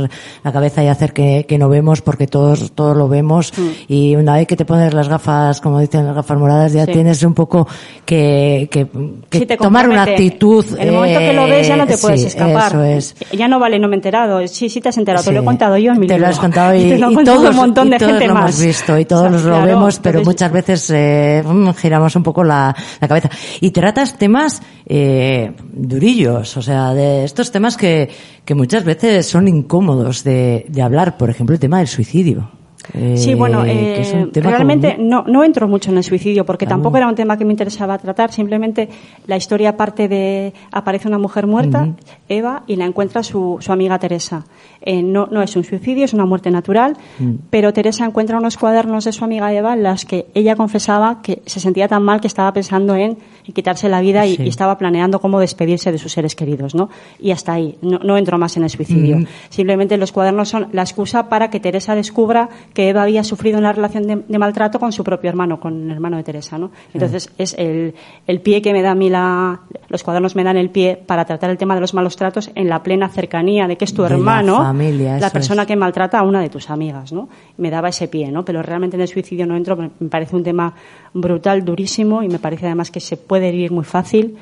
la cabeza y hacer que, que no vemos, porque todos, todos lo vemos. Y una vez que te pones las gafas, como dicen las gafas moradas, ya Sí. tienes un poco que, que, que Sí, tomar una actitud. En el momento que lo ves ya no te eh, puedes sí, escapar. Eso es. Ya no vale, no me he enterado. Sí, sí te has enterado. Te lo he contado yo en mi Te libro. lo has contado y, lo todos, un montón y de todos gente lo más. hemos visto y todos O sea, lo claro, vemos, pero entonces- muchas veces eh, mm, giramos un poco la, la cabeza. Y tratas temas eh, durillos, o sea, de estos temas que, que muchas veces son incómodos de, de hablar. Por ejemplo, el tema del suicidio. Eh, Sí, bueno, eh, un tema realmente no, no entro mucho en el suicidio porque Ah. tampoco era un tema que me interesaba tratar. Simplemente la historia parte de aparece una mujer muerta, Eva, y la encuentra su, su amiga Teresa. Eh, no, no es un suicidio, es una muerte natural, Mm. pero Teresa encuentra unos cuadernos de su amiga Eva en las que ella confesaba que se sentía tan mal que estaba pensando en, en quitarse la vida y, Sí. y estaba planeando cómo despedirse de sus seres queridos, ¿no? Y hasta ahí. No, no entro más en el suicidio. Mm. Simplemente los cuadernos son la excusa para que Teresa descubra que Eva había sufrido una relación de, de maltrato con su propio hermano, con el hermano de Teresa, ¿no? Entonces es el, el pie que me da a mí la, los cuadernos me dan el pie para tratar el tema de los malos tratos en la plena cercanía de que es tu De la hermano, familia, la persona es. que maltrata a una de tus amigas, ¿no? Me daba ese pie, ¿no? Pero realmente en el suicidio no entro, me parece un tema brutal, durísimo y me parece además que se puede herir muy fácil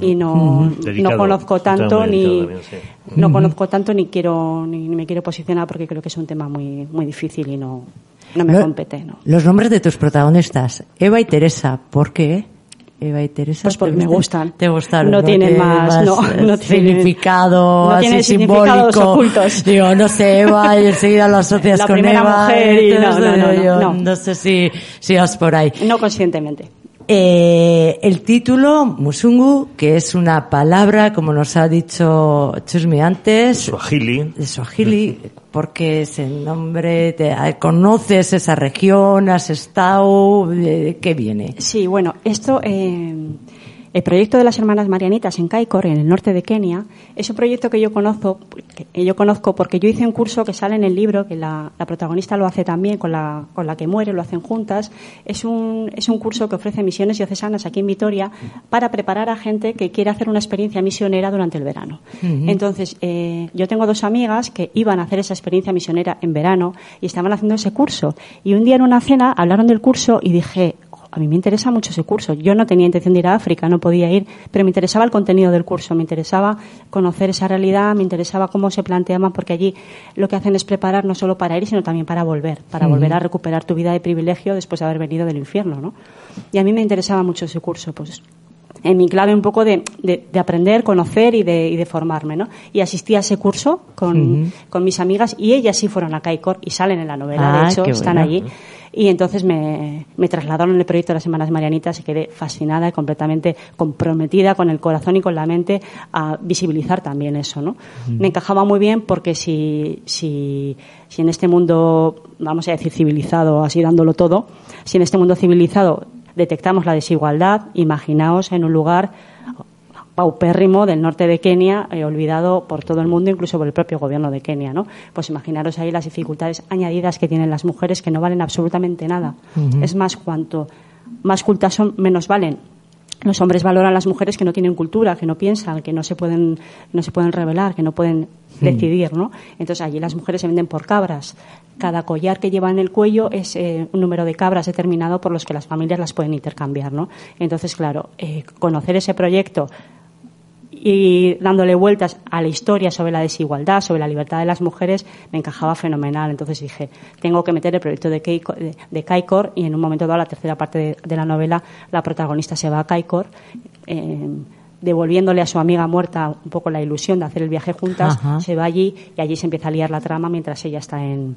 y no, Delicado. no conozco tanto ni delicado también, sí. no conozco tanto ni quiero ni, ni me quiero posicionar porque creo que es un tema muy muy difícil y no no me Lo- compete, ¿no. Los nombres de tus protagonistas, Eva y Teresa, ¿por qué? Eva y Teresa. Pues porque ¿te me gustan? ¿Te gustaron? No tienen tienen más, no, no tienen- significado, no así tienen significados simbólico. ocultos. Digo, no sé, Eva, y enseguida lo asocias La con primera Eva. mujer y entonces, no, no, no, yo no, no. sé si, si vas por ahí. No conscientemente. Eh, el título, Musungu, que es una palabra, como nos ha dicho Chusmi antes, Swahili. de Swahili, porque es el nombre, te- conoces esa región, has estado, ¿de qué viene? Sí, bueno, esto, eh, el proyecto de las hermanas Marianitas en Caicor, en el norte de Kenia, es un proyecto que yo conozco, que yo conozco porque yo hice un curso que sale en el libro, que la, la protagonista lo hace también con la, con la que muere, lo hacen juntas. Es un, es un curso que ofrece misiones diocesanas aquí en Vitoria para preparar a gente que quiere hacer una experiencia misionera durante el verano. Entonces, eh, yo tengo dos amigas que iban a hacer esa experiencia misionera en verano y estaban haciendo ese curso. Y un día en una cena hablaron del curso y dije, a mí me interesa mucho ese curso. Yo no tenía intención de ir a África, no podía ir, pero me interesaba el contenido del curso, me interesaba conocer esa realidad, me interesaba cómo se planteaban, porque allí lo que hacen es preparar no solo para ir, sino también para volver, para volver a recuperar tu vida de privilegio después de haber venido del infierno, ¿no? Y a mí me interesaba mucho ese curso, pues en mi clave un poco de, de- de aprender, conocer y de, y de formarme, ¿no? Y asistí a ese curso con, con mis amigas y ellas sí fueron a Caicor y salen en la novela, Ah, de hecho, qué están allí. Y entonces me, me trasladaron el proyecto de las Semanas Marianitas y quedé fascinada y completamente comprometida con el corazón y con la mente a visibilizar también eso, ¿no? Me encajaba muy bien porque si, si, si en este mundo, vamos a decir civilizado, así dándolo todo, si en este mundo civilizado detectamos la desigualdad, imaginaos en un lugar paupérrimo del norte de Kenia, eh, olvidado por todo el mundo, incluso por el propio gobierno de Kenia, ¿no? Pues imaginaros ahí las dificultades añadidas que tienen las mujeres que no valen absolutamente nada. Es más, cuanto más cultas son, menos valen. los hombres valoran a las mujeres que no tienen cultura, que no piensan, que no se pueden, no se pueden revelar, que no pueden decidir, ¿no? Entonces allí las mujeres se venden por cabras. Cada collar que lleva en el cuello es eh, un número de cabras determinado por los que las familias las pueden intercambiar, ¿no? Entonces, claro, eh, conocer ese proyecto y dándole vueltas a la historia sobre la desigualdad, sobre la libertad de las mujeres, me encajaba fenomenal. Entonces dije, tengo que meter el proyecto de, Keiko, de, de Kaikor y en un momento dado, la tercera parte de, de la novela, la protagonista se va a Kaikor. Eh, devolviéndole a su amiga muerta un poco la ilusión de hacer el viaje juntas, Ajá. se va allí y allí se empieza a liar la trama mientras ella está en,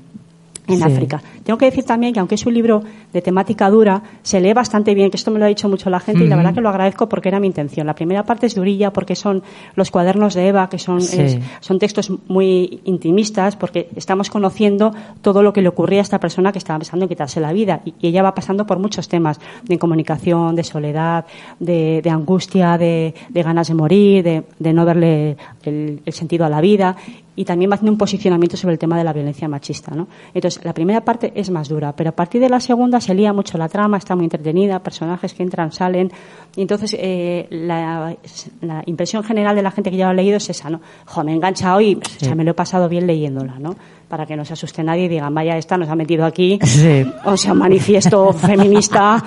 en Sí. África. Tengo que decir también que aunque es un libro de temática dura, se lee bastante bien, que esto me lo ha dicho mucho la gente y la verdad que lo agradezco porque era mi intención. La primera parte es durilla porque son los cuadernos de Eva, que son, Sí. es- son textos muy intimistas porque estamos conociendo todo lo que le ocurría a esta persona que estaba pensando en quitarse la vida y, y ella va pasando por muchos temas de comunicación, de soledad, de, de angustia, de, de ganas de morir, de, de no darle el, el sentido a la vida y también va haciendo un posicionamiento sobre el tema de la violencia machista. ¿no? Entonces, la primera parte es más dura, pero a partir de la segunda se lía mucho la trama, está muy entretenida, personajes que entran, salen, y entonces eh, la, la impresión general de la gente que ya lo ha leído es esa, ¿no? Jo, me engancha hoy, o sea, me lo he pasado bien leyéndola, ¿no? Para que no se asuste nadie y digan, vaya, esta nos ha metido aquí, Sí. o sea, un manifiesto feminista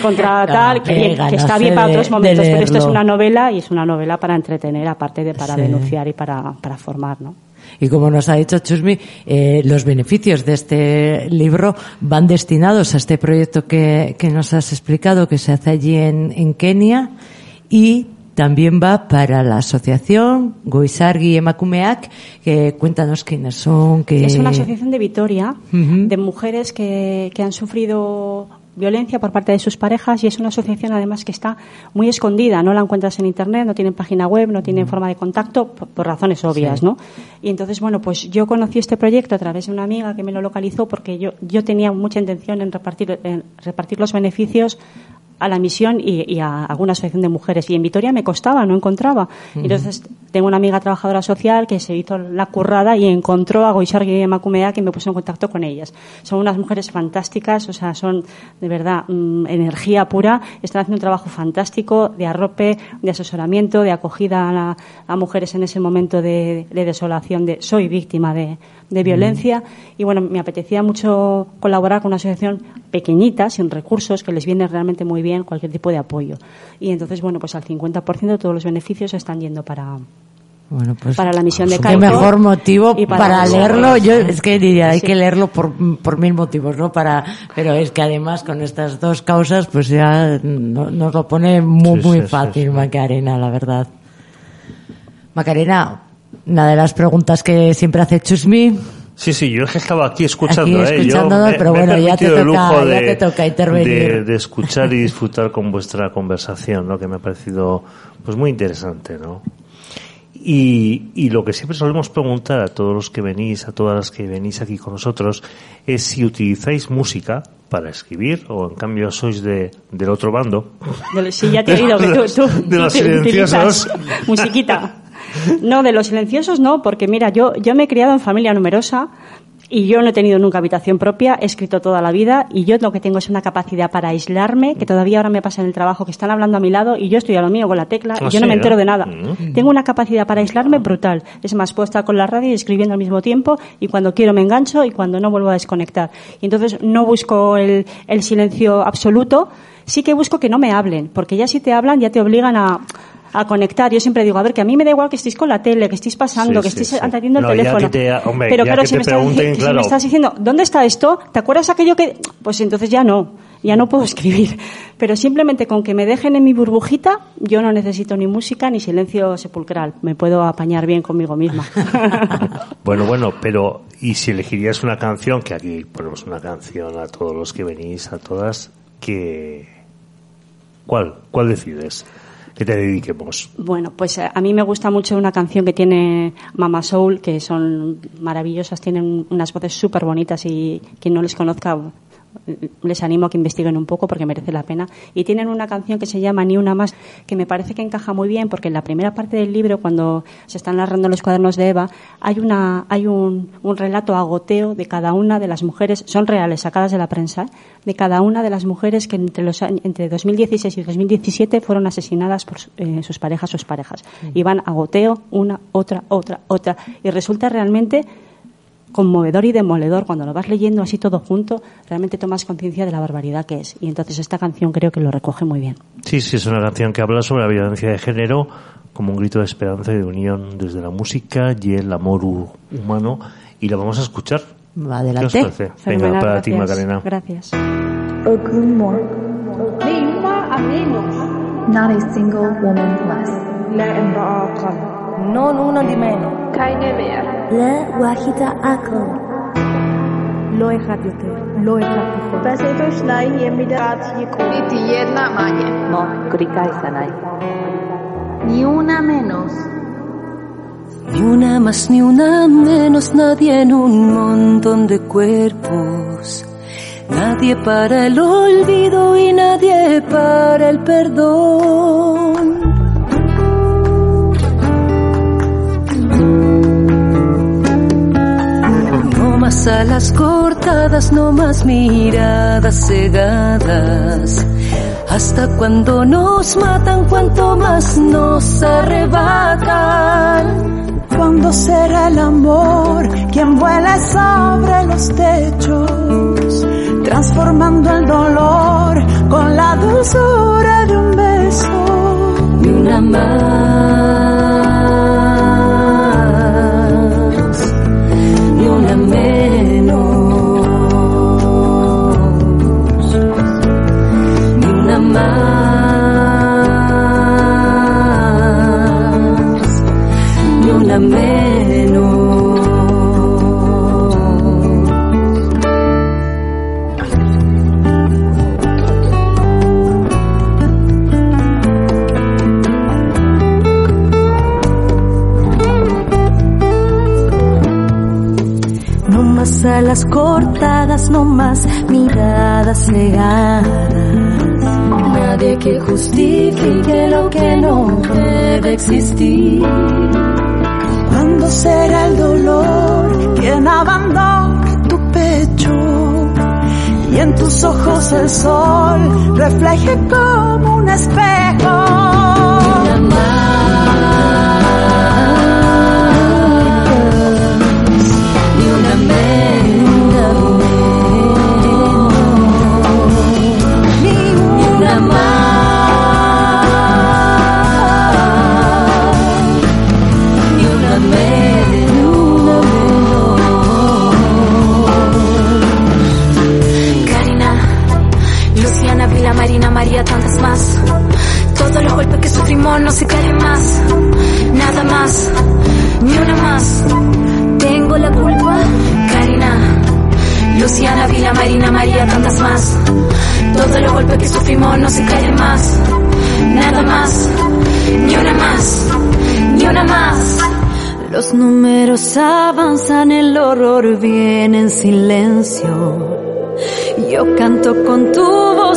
contra Ah, tal, que, está bien para otros momentos, pero esto es una novela y es una novela para entretener, aparte de para Sí. denunciar y para, para formar, ¿no? Y como nos ha dicho Chusmi, eh, los beneficios de este libro van destinados a este proyecto que, que nos has explicado, que se hace allí en, en Kenia, y también va para la asociación Goizargi Emakumeak, que cuéntanos quiénes son, que... Es una asociación de Vitoria, de mujeres que, que han sufrido violencia por parte de sus parejas y es una asociación además que está muy escondida, no la encuentras en internet, no tienen página web, no tienen forma de contacto por, por razones obvias, ¿no? Y entonces, bueno, pues yo conocí este proyecto a través de una amiga que me lo localizó porque yo, yo tenía mucha intención en repartir, en repartir los beneficios a la misión y, y a alguna asociación de mujeres. Y en Vitoria me costaba, no encontraba. Entonces, tengo una amiga trabajadora social que se hizo la currada y encontró a Goisargi y Emakumea que me puso en contacto con ellas. Son unas mujeres fantásticas, o sea, son de verdad mm, energía pura. Están haciendo un trabajo fantástico de arrope, de asesoramiento, de acogida a, la- a mujeres en ese momento de, de desolación, de soy víctima de, de violencia. Y bueno, me apetecía mucho colaborar con una asociación pequeñita, sin recursos, que les viene realmente muy bien cualquier tipo de apoyo. Y entonces, bueno, pues al 50% de todos los beneficios están yendo para, Bueno, pues, para la misión de Qué Caico mejor motivo y para, para- leerlo. Yo es que diría, hay Sí. que leerlo por, por mil motivos, ¿no? Para, pero es que además con estas dos causas, pues ya no- nos lo pone muy, Sí, muy sí, sí, fácil, sí. Macarena, la verdad. Macarena, una de las preguntas que siempre hace Chusmi, Sí, sí, yo es que estaba aquí escuchando, Aquí ¿eh? Yo escuchándonos, me- pero me bueno, ya te toca- lujo ya de, te toca intervenir. De, de escuchar y disfrutar con vuestra conversación, ¿no? Que me ha parecido, pues, muy interesante, ¿no? Y, y lo que siempre solemos preguntar a todos los que venís, a todas las que venís aquí con nosotros, es si utilizáis música para escribir o en cambio sois de, del otro bando. De sí, ya te he oído que tú, tú- De los silenciosos. musiquita. No, de los silenciosos no, porque mira, yo, yo me he criado en familia numerosa y yo no he tenido nunca habitación propia, he escrito toda la vida y yo lo que tengo es una capacidad para aislarme, que todavía ahora me pasa en el trabajo, que están hablando a mi lado y yo estoy a lo mío con la tecla y Ah, yo no me entero ¿no? de nada. Mm. Tengo una capacidad para aislarme brutal. Es más, puedo estar con la radio y escribiendo al mismo tiempo y cuando quiero me engancho y cuando no vuelvo a desconectar. Y entonces no busco el, el silencio absoluto, sí que busco que no me hablen, porque ya si te hablan ya te obligan a, a conectar. Yo siempre digo, a ver, que a mí me da igual que estéis con la tele, que estéis pasando, Sí, que estéis sí. atendiendo el No, teléfono. que te- hombre, Pero claro, si, estás, me estás diciendo, ¿dónde está esto? ¿Te acuerdas aquello que...? Pues entonces ya no, ya no puedo escribir. Pero simplemente con que me dejen en mi burbujita, yo no necesito ni música ni silencio sepulcral. Me puedo apañar bien conmigo misma. Bueno, bueno, pero ¿y si elegirías una canción, que aquí ponemos una canción a todos los que venís, a todas, que... ¿Cuál? ¿Cuál decides? Que te dediquemos. Bueno, pues eh, a mí me gusta mucho una canción que tiene Mama Soul, que son maravillosas, tienen unas voces súper bonitas y quien no les conozca les animo a que investiguen un poco porque merece la pena. Y tienen una canción que se llama Ni una más, que me parece que encaja muy bien porque en la primera parte del libro, cuando se están narrando los cuadernos de Eva, hay, una, hay un, un relato agoteo de cada una de las mujeres, son reales, sacadas de la prensa, de cada una de las mujeres que entre, los, entre 2016 y 2017 fueron asesinadas por eh, sus parejas sus parejas. Y van a goteo, una, otra, otra, otra. Y resulta realmente conmovedor y demoledor. Cuando lo vas leyendo así todo junto, realmente tomas conciencia de la barbaridad que es. Y entonces esta canción creo que lo recoge muy bien. Sí, sí, es una canción que habla sobre la violencia de género como un grito de esperanza y de unión desde la música y el amor hu- humano. Y la vamos a escuchar. Va, ¿Qué os adelante. parece? Venga, para ti, gracias. Macarena. Gracias. Not a single woman less non una di meno. Keine mehr. Le wahida akro. לא אחד יותר, לא אחד פחות. בספר שניים יהיה מידת יקום. Ni una menos. Ni una más, ni una menos, nadie en un montón de cuerpos. Nadie para el olvido y nadie para el perdón. Más alas cortadas, no más miradas cegadas. Hasta cuando nos matan, cuanto más nos arrebatan. ¿Cuándo será el amor quien vuela sobre los techos, transformando el dolor con la dulzura de un beso? Ni una más, ni una menos. No más alas cortadas, no más miradas cegadas. Nadie que justifique lo que no debe existir. ¿Cuándo será el dolor quien abandone tu pecho? Y en tus ojos el sol refleje como un espejo. Viene en silencio. Yo canto con tu voz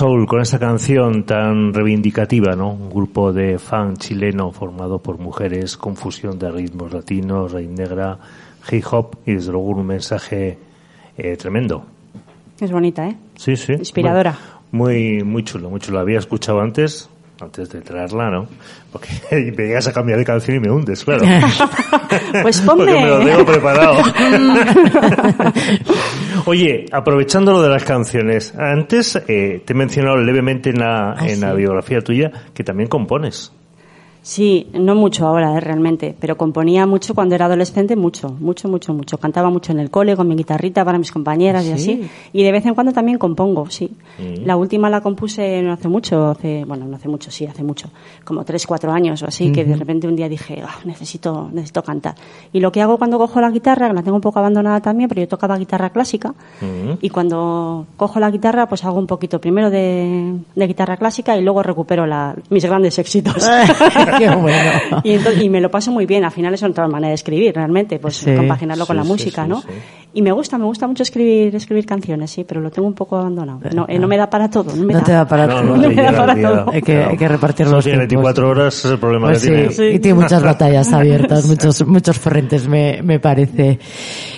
Soul con esta canción tan reivindicativa, ¿no? Un grupo de fan chileno formado por mujeres con fusión de ritmos latinos, raíz negra, hip hop y desde luego un mensaje eh, tremendo. Es bonita, ¿eh? Sí, sí. Inspiradora. Muy, muy chulo, muy chulo. La había escuchado antes, antes de traerla, ¿no? Porque me llegas a cambiar de canción y me hundes, claro. Pues Porque me lo ponme. tengo preparado. Oye, aprovechando lo de las canciones, antes eh, te he mencionado levemente en la, Ah, en la biografía tuya que también compones. Sí, no mucho ahora, eh, realmente, pero componía mucho cuando era adolescente, mucho, mucho, mucho, mucho. Cantaba mucho en el cole con mi guitarrita para mis compañeras y Sí. así. Y de vez en cuando también compongo, sí. Mm. La última la compuse no hace mucho, hace, bueno, no hace mucho, sí, hace mucho, como tres, cuatro años o así, que de repente un día dije, "Ah, necesito, necesito cantar. Y lo que hago cuando cojo la guitarra, que la tengo un poco abandonada también, pero yo tocaba guitarra clásica, Mm. y cuando cojo la guitarra, pues hago un poquito primero de, de guitarra clásica y luego recupero la, mis grandes éxitos. Qué bueno. y, entonces- y me lo paso muy bien. Al final es otra manera de escribir, realmente, pues Sí. compaginarlo con Sí, la sí, música, sí, ¿no? sí. Y me gusta, me gusta mucho escribir, escribir canciones, sí, pero lo tengo un poco abandonado. No, eh, no me da para todo, no me No da. te da para No, todo. no, me te da para todo. Hay que, hay que repartir los tiene tiempos. 24 horas, es el problema Pues que sí, tiene. Sí. y tiene muchas batallas abiertas, muchos, muchos frentes, me, me parece.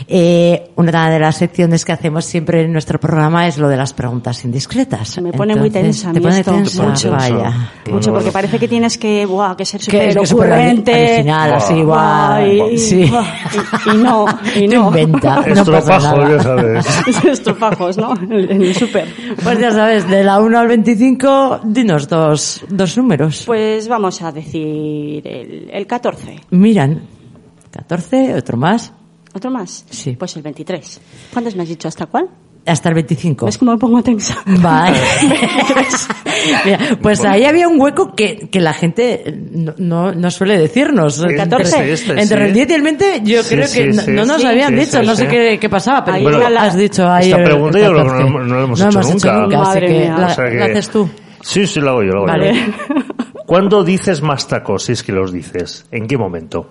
Eh, una de las secciones que hacemos siempre en nuestro programa es lo de las preguntas indiscretas. Me pone muy Entonces, tensa a Te pone tensa, Mucho. vaya. Bueno, Mucho, porque parece que tienes que, buah, que ser Que súper ocurrente. original, así, guau. y, Sí. buah, y- y no, y no. inventa, no pasa Estropajo, nada. ya sabes. Estropajos, ¿no? En en el súper. Pues ya sabes, de la 1 al 25, dinos dos, dos números. Pues vamos a decir el, el 14. Miran, 14, otro más, ¿Otro más? Sí. Pues el 23. ¿Cuántos me has dicho? ¿Hasta cuál? Hasta el 25. ¿Ves cómo me pongo tensa? Vale. Mira, pues ahí había un hueco que, que la gente no, no, no suele decirnos. Este, 14. este, Entre sí. el 10 y el 20 yo Sí, creo sí, que no- sí, no nos habían sí, dicho, sí, no sé sí. qué, qué pasaba, pero bueno, la- has dicho ahí Esta el- pregunta el yo creo que 14. no, no la hemos No hecho hemos hecho nunca. nunca, así Madre que mía. la, O sea que- la haces tú. Sí, sí, lo hago yo, lo hago Vale. yo. ¿Cuándo dices más tacos, si es que los dices? ¿En qué momento?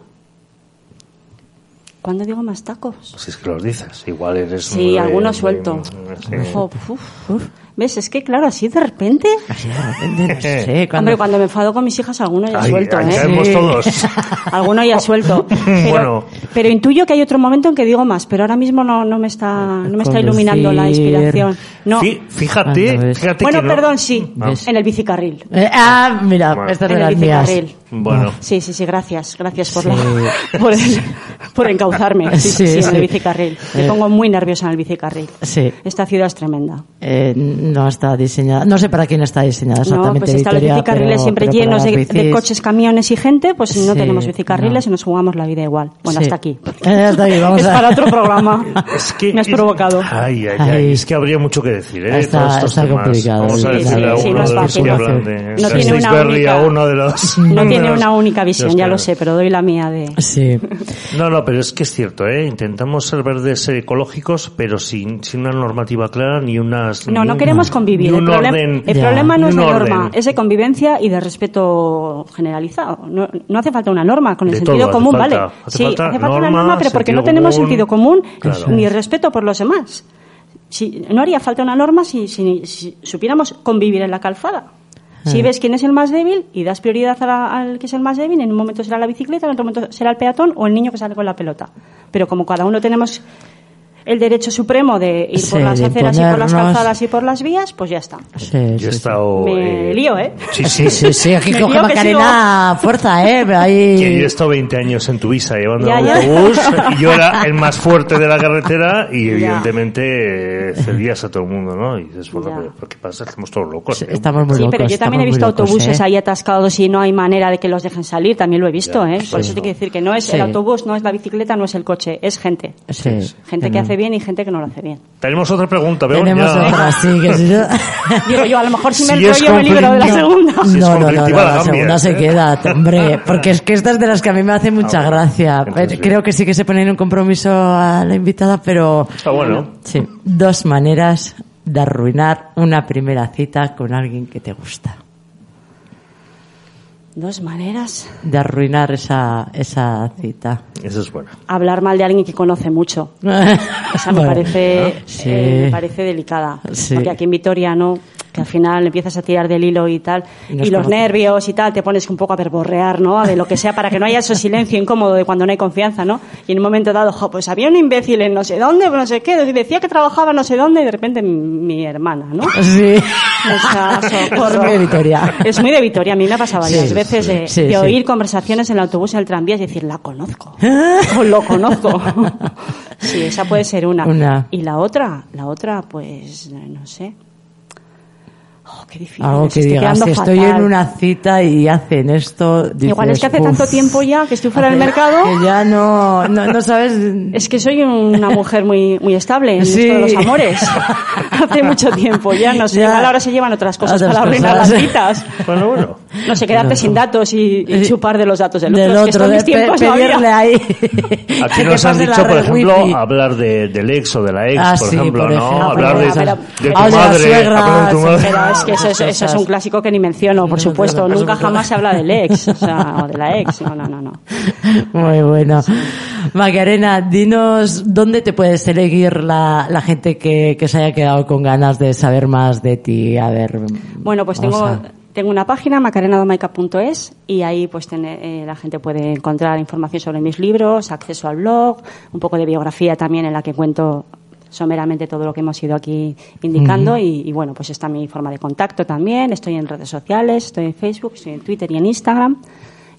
¿Cuándo digo más tacos? Si es que los dices. Igual eres... Sí, muy- algunos muy- suelto. sí. Ojo, uf, uf. ¿Ves? Es que claro, así de repente. Así de repente, no sé, cuando- Hombre, cuando me enfado con mis hijas, alguno ya Ahí- suelto, ahí ¿eh? caemos Sí. todos. Alguno ya suelto. Pero, Bueno. pero intuyo que hay otro momento en que digo más, pero ahora mismo no, no me está, no me está iluminando la inspiración. No. Fí- Fíjate, fíjate Bueno, que no- perdón, sí, ¿Ves? en el bicicarril. Eh, ah, mira, Bueno. esta es En de el las mías. Bueno, Sí, sí, sí, gracias. Gracias por, Sí. la, por, el- por encauzarme. Sí, Sí, sí, en sí. el bicicarril. Me Eh. pongo muy nerviosa en el bicicarril. Sí. Esta ciudad es tremenda. Eh, no está diseñada, no sé para quién está diseñada No, exactamente. pues están los bicicarriles pero- siempre pero llenos de, de coches, camiones y gente, pues no tenemos bicicarriles no. y nos jugamos la vida igual. Bueno, Sí. hasta aquí. Eh, hasta aquí, vamos es a- para otro programa. es que... Me has es- provocado. Ay, ay, ay. Es que habría mucho que decir, ¿eh? Está- Todos estos está temas. complicado, Vamos a sí, decirle sí, a uno no es de los fácil. que No hablan tiene- de no tiene una única-. No tiene una única visión, ya lo sé, pero doy la mía de... Sí. No, no, pero es que es cierto, ¿eh? Intentamos ser verdes ecológicos, pero sin, sin una normativa clara ni unas... No, no queremos convivir. El, problem- orden... el Ya. problema no es la orden. norma, es de convivencia y de respeto generalizado. No, no hace falta una norma, con el De sentido todo común, falta. vale. Hace sí, falta hace falta una norma, pero porque no tenemos común. sentido común Claro. ni respeto por los demás. Si, no haría falta una norma si, si- si supiéramos convivir en la calzada. Si Ah. ves quién es el más débil y das prioridad a la- al que es el más débil, en un momento será la bicicleta, en otro momento será el peatón o el niño que sale con la pelota. Pero como cada uno tenemos el derecho supremo de ir Sí, por las aceras y por las calzadas y por las vías, pues ya está. Sí, Yo he sí, sí. estado... Me eh, lío, ¿eh? Sí, Sí, sí, sí, aquí Me coge Macarena fuerza, ¿eh? Ahí... Que yo he estado 20 años en tu visa llevando Ya, autobús y yo era el más fuerte de la carretera y Ya. evidentemente eh, cedías a todo el mundo, ¿no? Y dices, bueno, ¿qué pasa? Estamos todos locos. Sí, ¿eh? Estamos muy Sí, locos. pero yo también he visto locos, autobuses ¿eh? ahí atascados y no hay manera de que los dejen salir, también lo he visto, Ya, ¿eh? Por sí, eso te quiero decir que no es Sí. el autobús, no es la bicicleta, no es el coche, es gente. Sí. Gente que hace bien y gente que no lo hace bien. Tenemos otra pregunta, veo. Tenemos ya. otra, sí, que si no... Digo yo, a lo mejor si me Si enrollo me libero de la segunda. Si no, no, no, la la segunda se ¿eh? queda, hombre, porque es que esta es de las que a mí me hace mucha Ah, bueno. gracia. Entonces, Creo que sí que se pone en un compromiso a la invitada, pero Está bueno. sí, dos maneras de arruinar una primera cita con alguien que te gusta. Dos maneras. De arruinar esa, esa cita. Esa es buena. Hablar mal de alguien que conoce mucho. Esa me Bueno, parece, sí. eh, me parece delicada. Sí. Porque aquí en Vitoria no. Que al final empiezas a tirar del hilo y tal, Y los nervios y tal, te pones un poco a verborrear, ¿no? De lo que sea, para que no haya ese silencio incómodo de cuando no hay confianza, ¿no? Y en un momento dado, jo, pues había un imbécil en no sé dónde, no sé qué, decía que trabajaba no sé dónde, y de repente mi, mi hermana, ¿no? Sí. O sea, socorro. Es muy de Vitoria. Es muy de Vitoria. A mí me ha pasado varias Sí, veces de, sí, de sí. oír conversaciones en el autobús, en el tranvía y decir, la conozco. o lo conozco. sí, esa puede ser una. Una. Y la otra, la otra, pues, no sé. Oh, qué difícil. Algo es, que estoy digas, que estoy en una cita y hacen esto. Igual es que hace dices, tanto tiempo ya que estoy fuera del mercado. Que ya no, no, no sabes. Es que soy una mujer muy, muy estable en Sí. esto de los amores. Hace mucho tiempo ya, no sé. Ya. Igual ahora se llevan otras cosas Otras para arruinar las citas. Bueno, bueno. No sé, quedarte sin datos y, y chupar de los datos del, Del otro. Es que otro, de pe- tiempos no pedirle ahí. Aquí nos han dicho, por ejemplo, wifi. hablar de, del ex o de la ex, Ah, por sí, ejemplo, por ¿no? ejemplo. hablar de, de tu de madre. Es que eso es, eso es un clásico que ni menciono, por supuesto. Nunca jamás se habla del ex, o sea, o de la ex. No, no, no, no. Muy bueno. Macarena, dinos dónde te puede seguir la, la gente que, que se haya quedado con ganas de saber más de ti. A ver. Bueno, pues tengo, a- tengo una página, macarenadomaica.es, y ahí pues tener- eh, la gente puede encontrar información sobre mis libros, acceso al blog, un poco de biografía también en la que cuento someramente todo lo que hemos ido aquí indicando y, y, bueno, pues está mi forma de contacto también, estoy en redes sociales, estoy en Facebook, estoy en Twitter y en Instagram.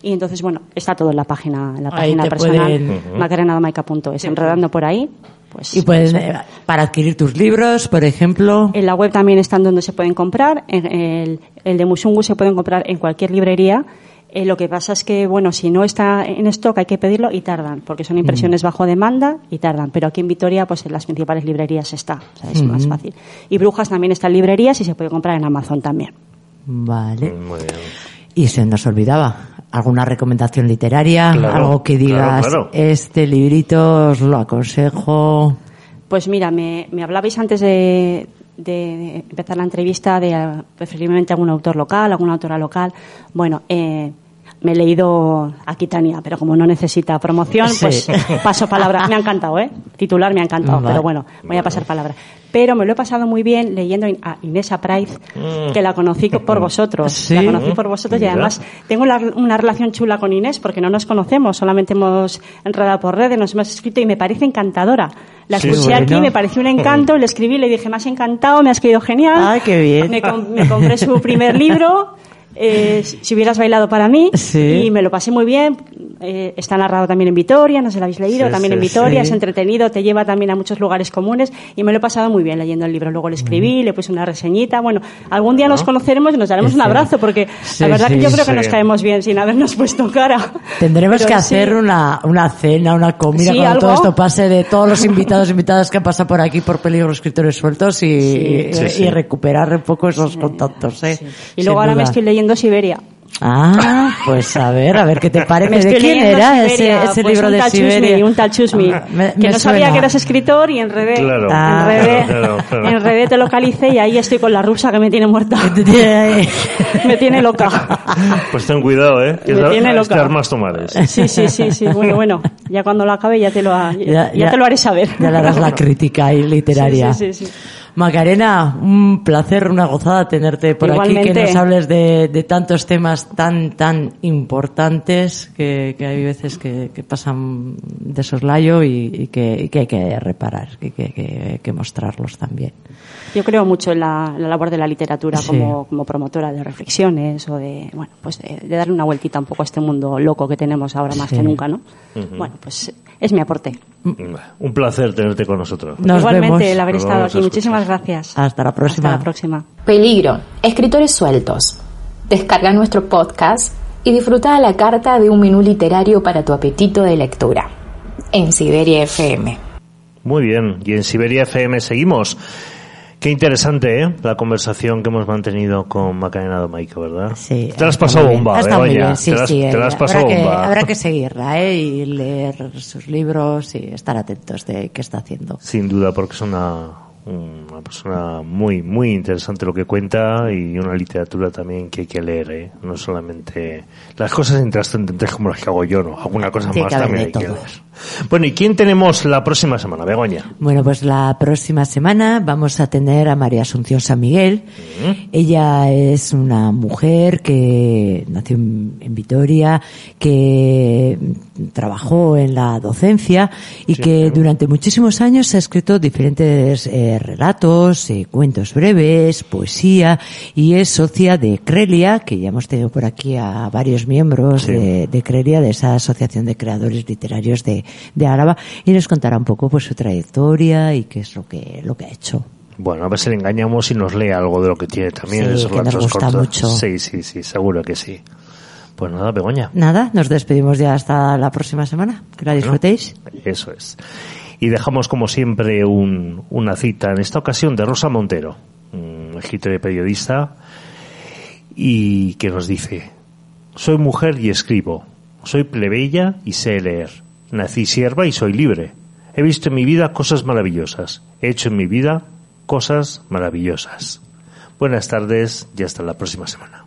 Y entonces, bueno, está todo en la página, en la Ahí página personal, pueden- macarenadomaica.es, enredando por ahí. Pues, Y puedes, eh, para adquirir tus libros, por ejemplo. en la web también están donde se pueden comprar. En el, el de Musungu se pueden comprar en cualquier librería. Eh, lo que pasa es que, bueno, si no está en stock hay que pedirlo y tardan, porque son impresiones bajo demanda y tardan. Pero aquí en Vitoria, pues en las principales librerías está, o sea, es más fácil. Y Brujas también está en librerías y se puede comprar en Amazon también. Vale. Muy bien. Y se nos olvidaba, ¿alguna recomendación literaria? Claro, algo que digas, claro, claro. este librito os lo aconsejo. Pues mira, me, me hablabais antes de, de empezar la entrevista de eh, preferiblemente algún autor local, alguna autora local. Bueno, eh, me he leído Aquitania, pero como no necesita promoción, Sí. pues paso palabra. Me ha encantado, ¿eh? Titular me ha encantado, Vale. pero bueno, voy a pasar palabra. Pero me lo he pasado muy bien leyendo a Inés Price, que la conocí por vosotros. Sí. La conocí por vosotros y además tengo la- una relación chula con Inés porque no nos conocemos, solamente hemos enredado por redes, nos hemos escrito y me parece encantadora. La escuché aquí, me pareció un encanto, le escribí, le dije, me has encantado, me has querido genial. Ay, qué bien. Me, com- me compré su primer libro, eh, si hubieras bailado para mí, Sí. y me lo pasé muy bien. Eh, está narrado también en Vitoria, no si lo habéis leído, Sí, también sí, en Vitoria, sí. es entretenido, te lleva también a muchos lugares comunes, y me lo he pasado muy bien leyendo el libro. Luego le escribí, le puse una reseñita. Bueno, algún día nos conoceremos y nos daremos Sí. un abrazo, porque Sí, la verdad sí, que yo creo que nos caemos bien sin habernos puesto cara. Tendremos Pero que sí. hacer una, una cena, una comida Sí, cuando todo algo. esto pase de todos los invitados e invitadas que han pasado por aquí por Peligro Escritores Sueltos y, y- Sí, sí. y recuperar un poco esos contactos. ¿eh? Y luego ahora me estoy leyendo Siberia. Ah, pues a ver, a ver qué te parece. ¿De quién leyendo era Siberia, ese, ese pues libro un de tal Siberia? Chusmi, un tal Chusmi, Ah, me- que me no sabía suena. que eras escritor y enredé, Claro. Ah. enredé, Claro, claro. enredé, te localicé y ahí estoy con la rusa que me tiene muerta. me tiene loca. Pues ten cuidado, ¿eh? Que Me es- tiene es loca. de armas tomares. Sí, sí, sí, sí. Bueno, bueno, ya cuando lo acabe ya te lo, ha- ya, ya te lo haré saber. Ya le harás la crítica ahí literaria. Sí, sí, sí, sí. Macarena, un placer, una gozada tenerte por aquí, que nos hables de, de tantos temas tan, tan importantes que, que hay veces que, que pasan de soslayo y, y que, y que hay que reparar, y que, que hay que mostrarlos también. Yo creo mucho en la, labor de la literatura Sí. como, como promotora de reflexiones o de, bueno, pues de, de darle una vueltita un poco a este mundo loco que tenemos ahora más Sí. que nunca, ¿no? Bueno, pues es mi aporte. Un placer tenerte con nosotros. Nos Igualmente, vemos. el haber Nos estado aquí. Muchísimas gracias. Hasta la próxima. Hasta la próxima. Peligro. Escritores sueltos. Descarga nuestro podcast y disfruta a la carta de un menú literario para tu apetito de lectura. En Siberia FM. Muy bien. Y en Siberia FM seguimos. Qué interesante, ¿eh? La conversación que hemos mantenido con Macarena Domaico, ¿verdad? Sí, Te la has pasado bomba, bien, sí, te sí, te la has habrá pasado que, bomba. habrá que seguirla ¿eh? y leer sus libros y estar atentos de qué está haciendo. Sin duda, porque es una, Una persona muy, muy interesante lo que cuenta y una literatura también que hay que leer, ¿eh? No solamente las cosas intrascendentes como las que hago yo, ¿no? Alguna cosa más también hay que leer. Bueno, ¿y quién tenemos la próxima semana, Begoña? Bueno, pues la próxima semana vamos a tener a María Asunción San Miguel. Ella es una mujer que nació en, en Vitoria, que trabajó en la docencia y que durante muchísimos años ha escrito diferentes eh, relatos, eh, cuentos breves, poesía y es socia de Crelia, que ya hemos tenido por aquí a varios miembros Sí. de, de Crelia, de esa asociación de creadores literarios de, de Álava y nos contará un poco pues su trayectoria y qué es lo que, lo que ha hecho. Bueno, a ver si le engañamos y nos lee algo de lo que tiene también. Sí, esos que nos gusta cortos. mucho. Sí, sí, sí, seguro que sí. Pues nada, Begoña. Nada, nos despedimos ya hasta la próxima semana. Que la disfrutéis. Eso es. Y dejamos como siempre un- una cita, en esta ocasión de Rosa Montero, y periodista, y que nos dice, soy mujer y escribo, soy plebeya y sé leer, nací sierva y soy libre, he visto en mi vida cosas maravillosas, he hecho en mi vida cosas maravillosas. Buenas tardes y hasta la próxima semana.